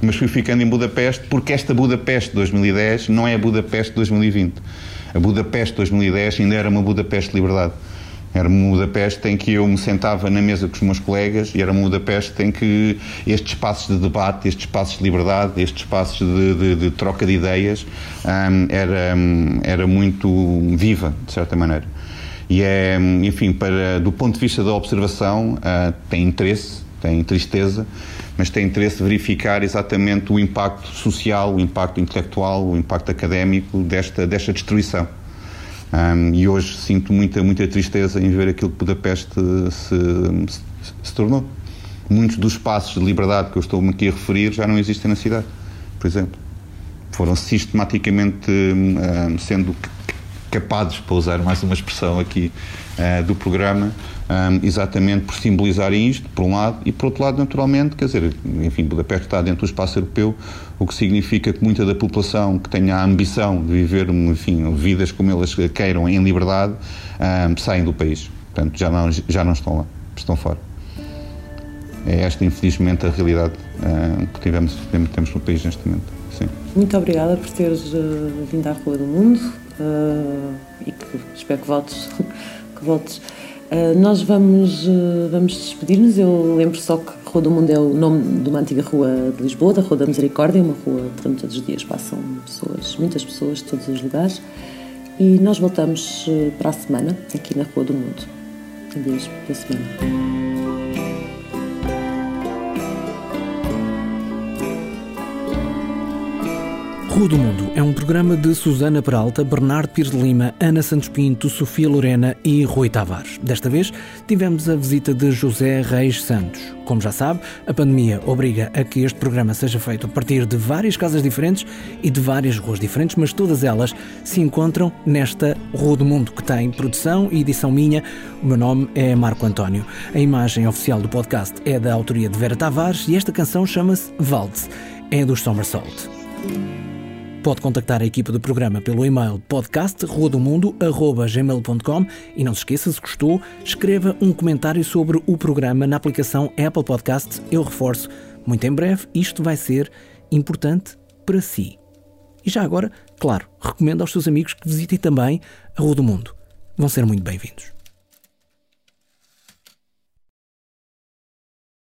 mas fui ficando em Budapeste porque esta Budapeste de 2010 não é a Budapeste de 2020. A Budapeste de 2010 ainda era uma Budapeste de liberdade. Era uma Budapeste em que eu me sentava na mesa com os meus colegas e era uma Budapeste em que estes espaços de debate, estes espaços de liberdade, estes espaços de, de, de troca de ideias um, era, um, era muito viva, de certa maneira. E é, enfim, para, do ponto de vista da observação, uh, tem interesse tem tristeza, mas tem interesse verificar exatamente o impacto social, o impacto intelectual, o impacto académico desta, desta destruição. Um, e hoje sinto muita, muita tristeza em ver aquilo que Budapeste se, se, se tornou. Muitos dos espaços de liberdade que eu estou aqui a referir já não existem na cidade, por exemplo. Foram sistematicamente um, sendo capados, para usar mais uma expressão aqui uh, do programa, um, exatamente por simbolizarem isto, por um lado, e por outro lado, naturalmente, quer dizer, enfim, Budapeste está dentro do espaço europeu, o que significa que muita da população que tenha a ambição de viver, enfim, vidas como elas queiram, em liberdade, um, saem do país. Portanto, já não, já não estão lá, estão fora. É esta, infelizmente, a realidade uh, que tivemos, temos no país neste momento. Sim. Muito obrigada por teres uh, vindo à Rua do Mundo uh, e que espero que voltes. que voltes. Uh, nós vamos, uh, vamos despedir-nos. Eu lembro só que Rua do Mundo é o nome de uma antiga rua de Lisboa, da Rua da Misericórdia, uma rua por onde todos os dias passam pessoas, muitas pessoas de todos os lugares. E nós voltamos para a semana, aqui na Rua do Mundo. Adeus, boa semana. Rua do Mundo é um programa de Susana Peralta, Bernardo Pires de Lima, Ana Santos Pinto, Sofia Lorena e Rui Tavares. Desta vez tivemos a visita de José Reis Santos. Como já sabe, a pandemia obriga a que este programa seja feito a partir de várias casas diferentes e de várias ruas diferentes, mas todas elas se encontram nesta Rua do Mundo, que tem produção e edição minha. O meu nome é Marco António. A imagem oficial do podcast é da autoria de Vera Tavares e esta canção chama-se Valdes. É dos Somersault. Pode contactar a equipa do programa pelo e-mail podcast.rodomundo.gmail.com e não se esqueça, se gostou, escreva um comentário sobre o programa na aplicação Apple Podcasts. Eu reforço, muito em breve, isto vai ser importante para si. E já agora, claro, recomendo aos seus amigos que visitem também a Rua do Mundo. Vão ser muito bem-vindos.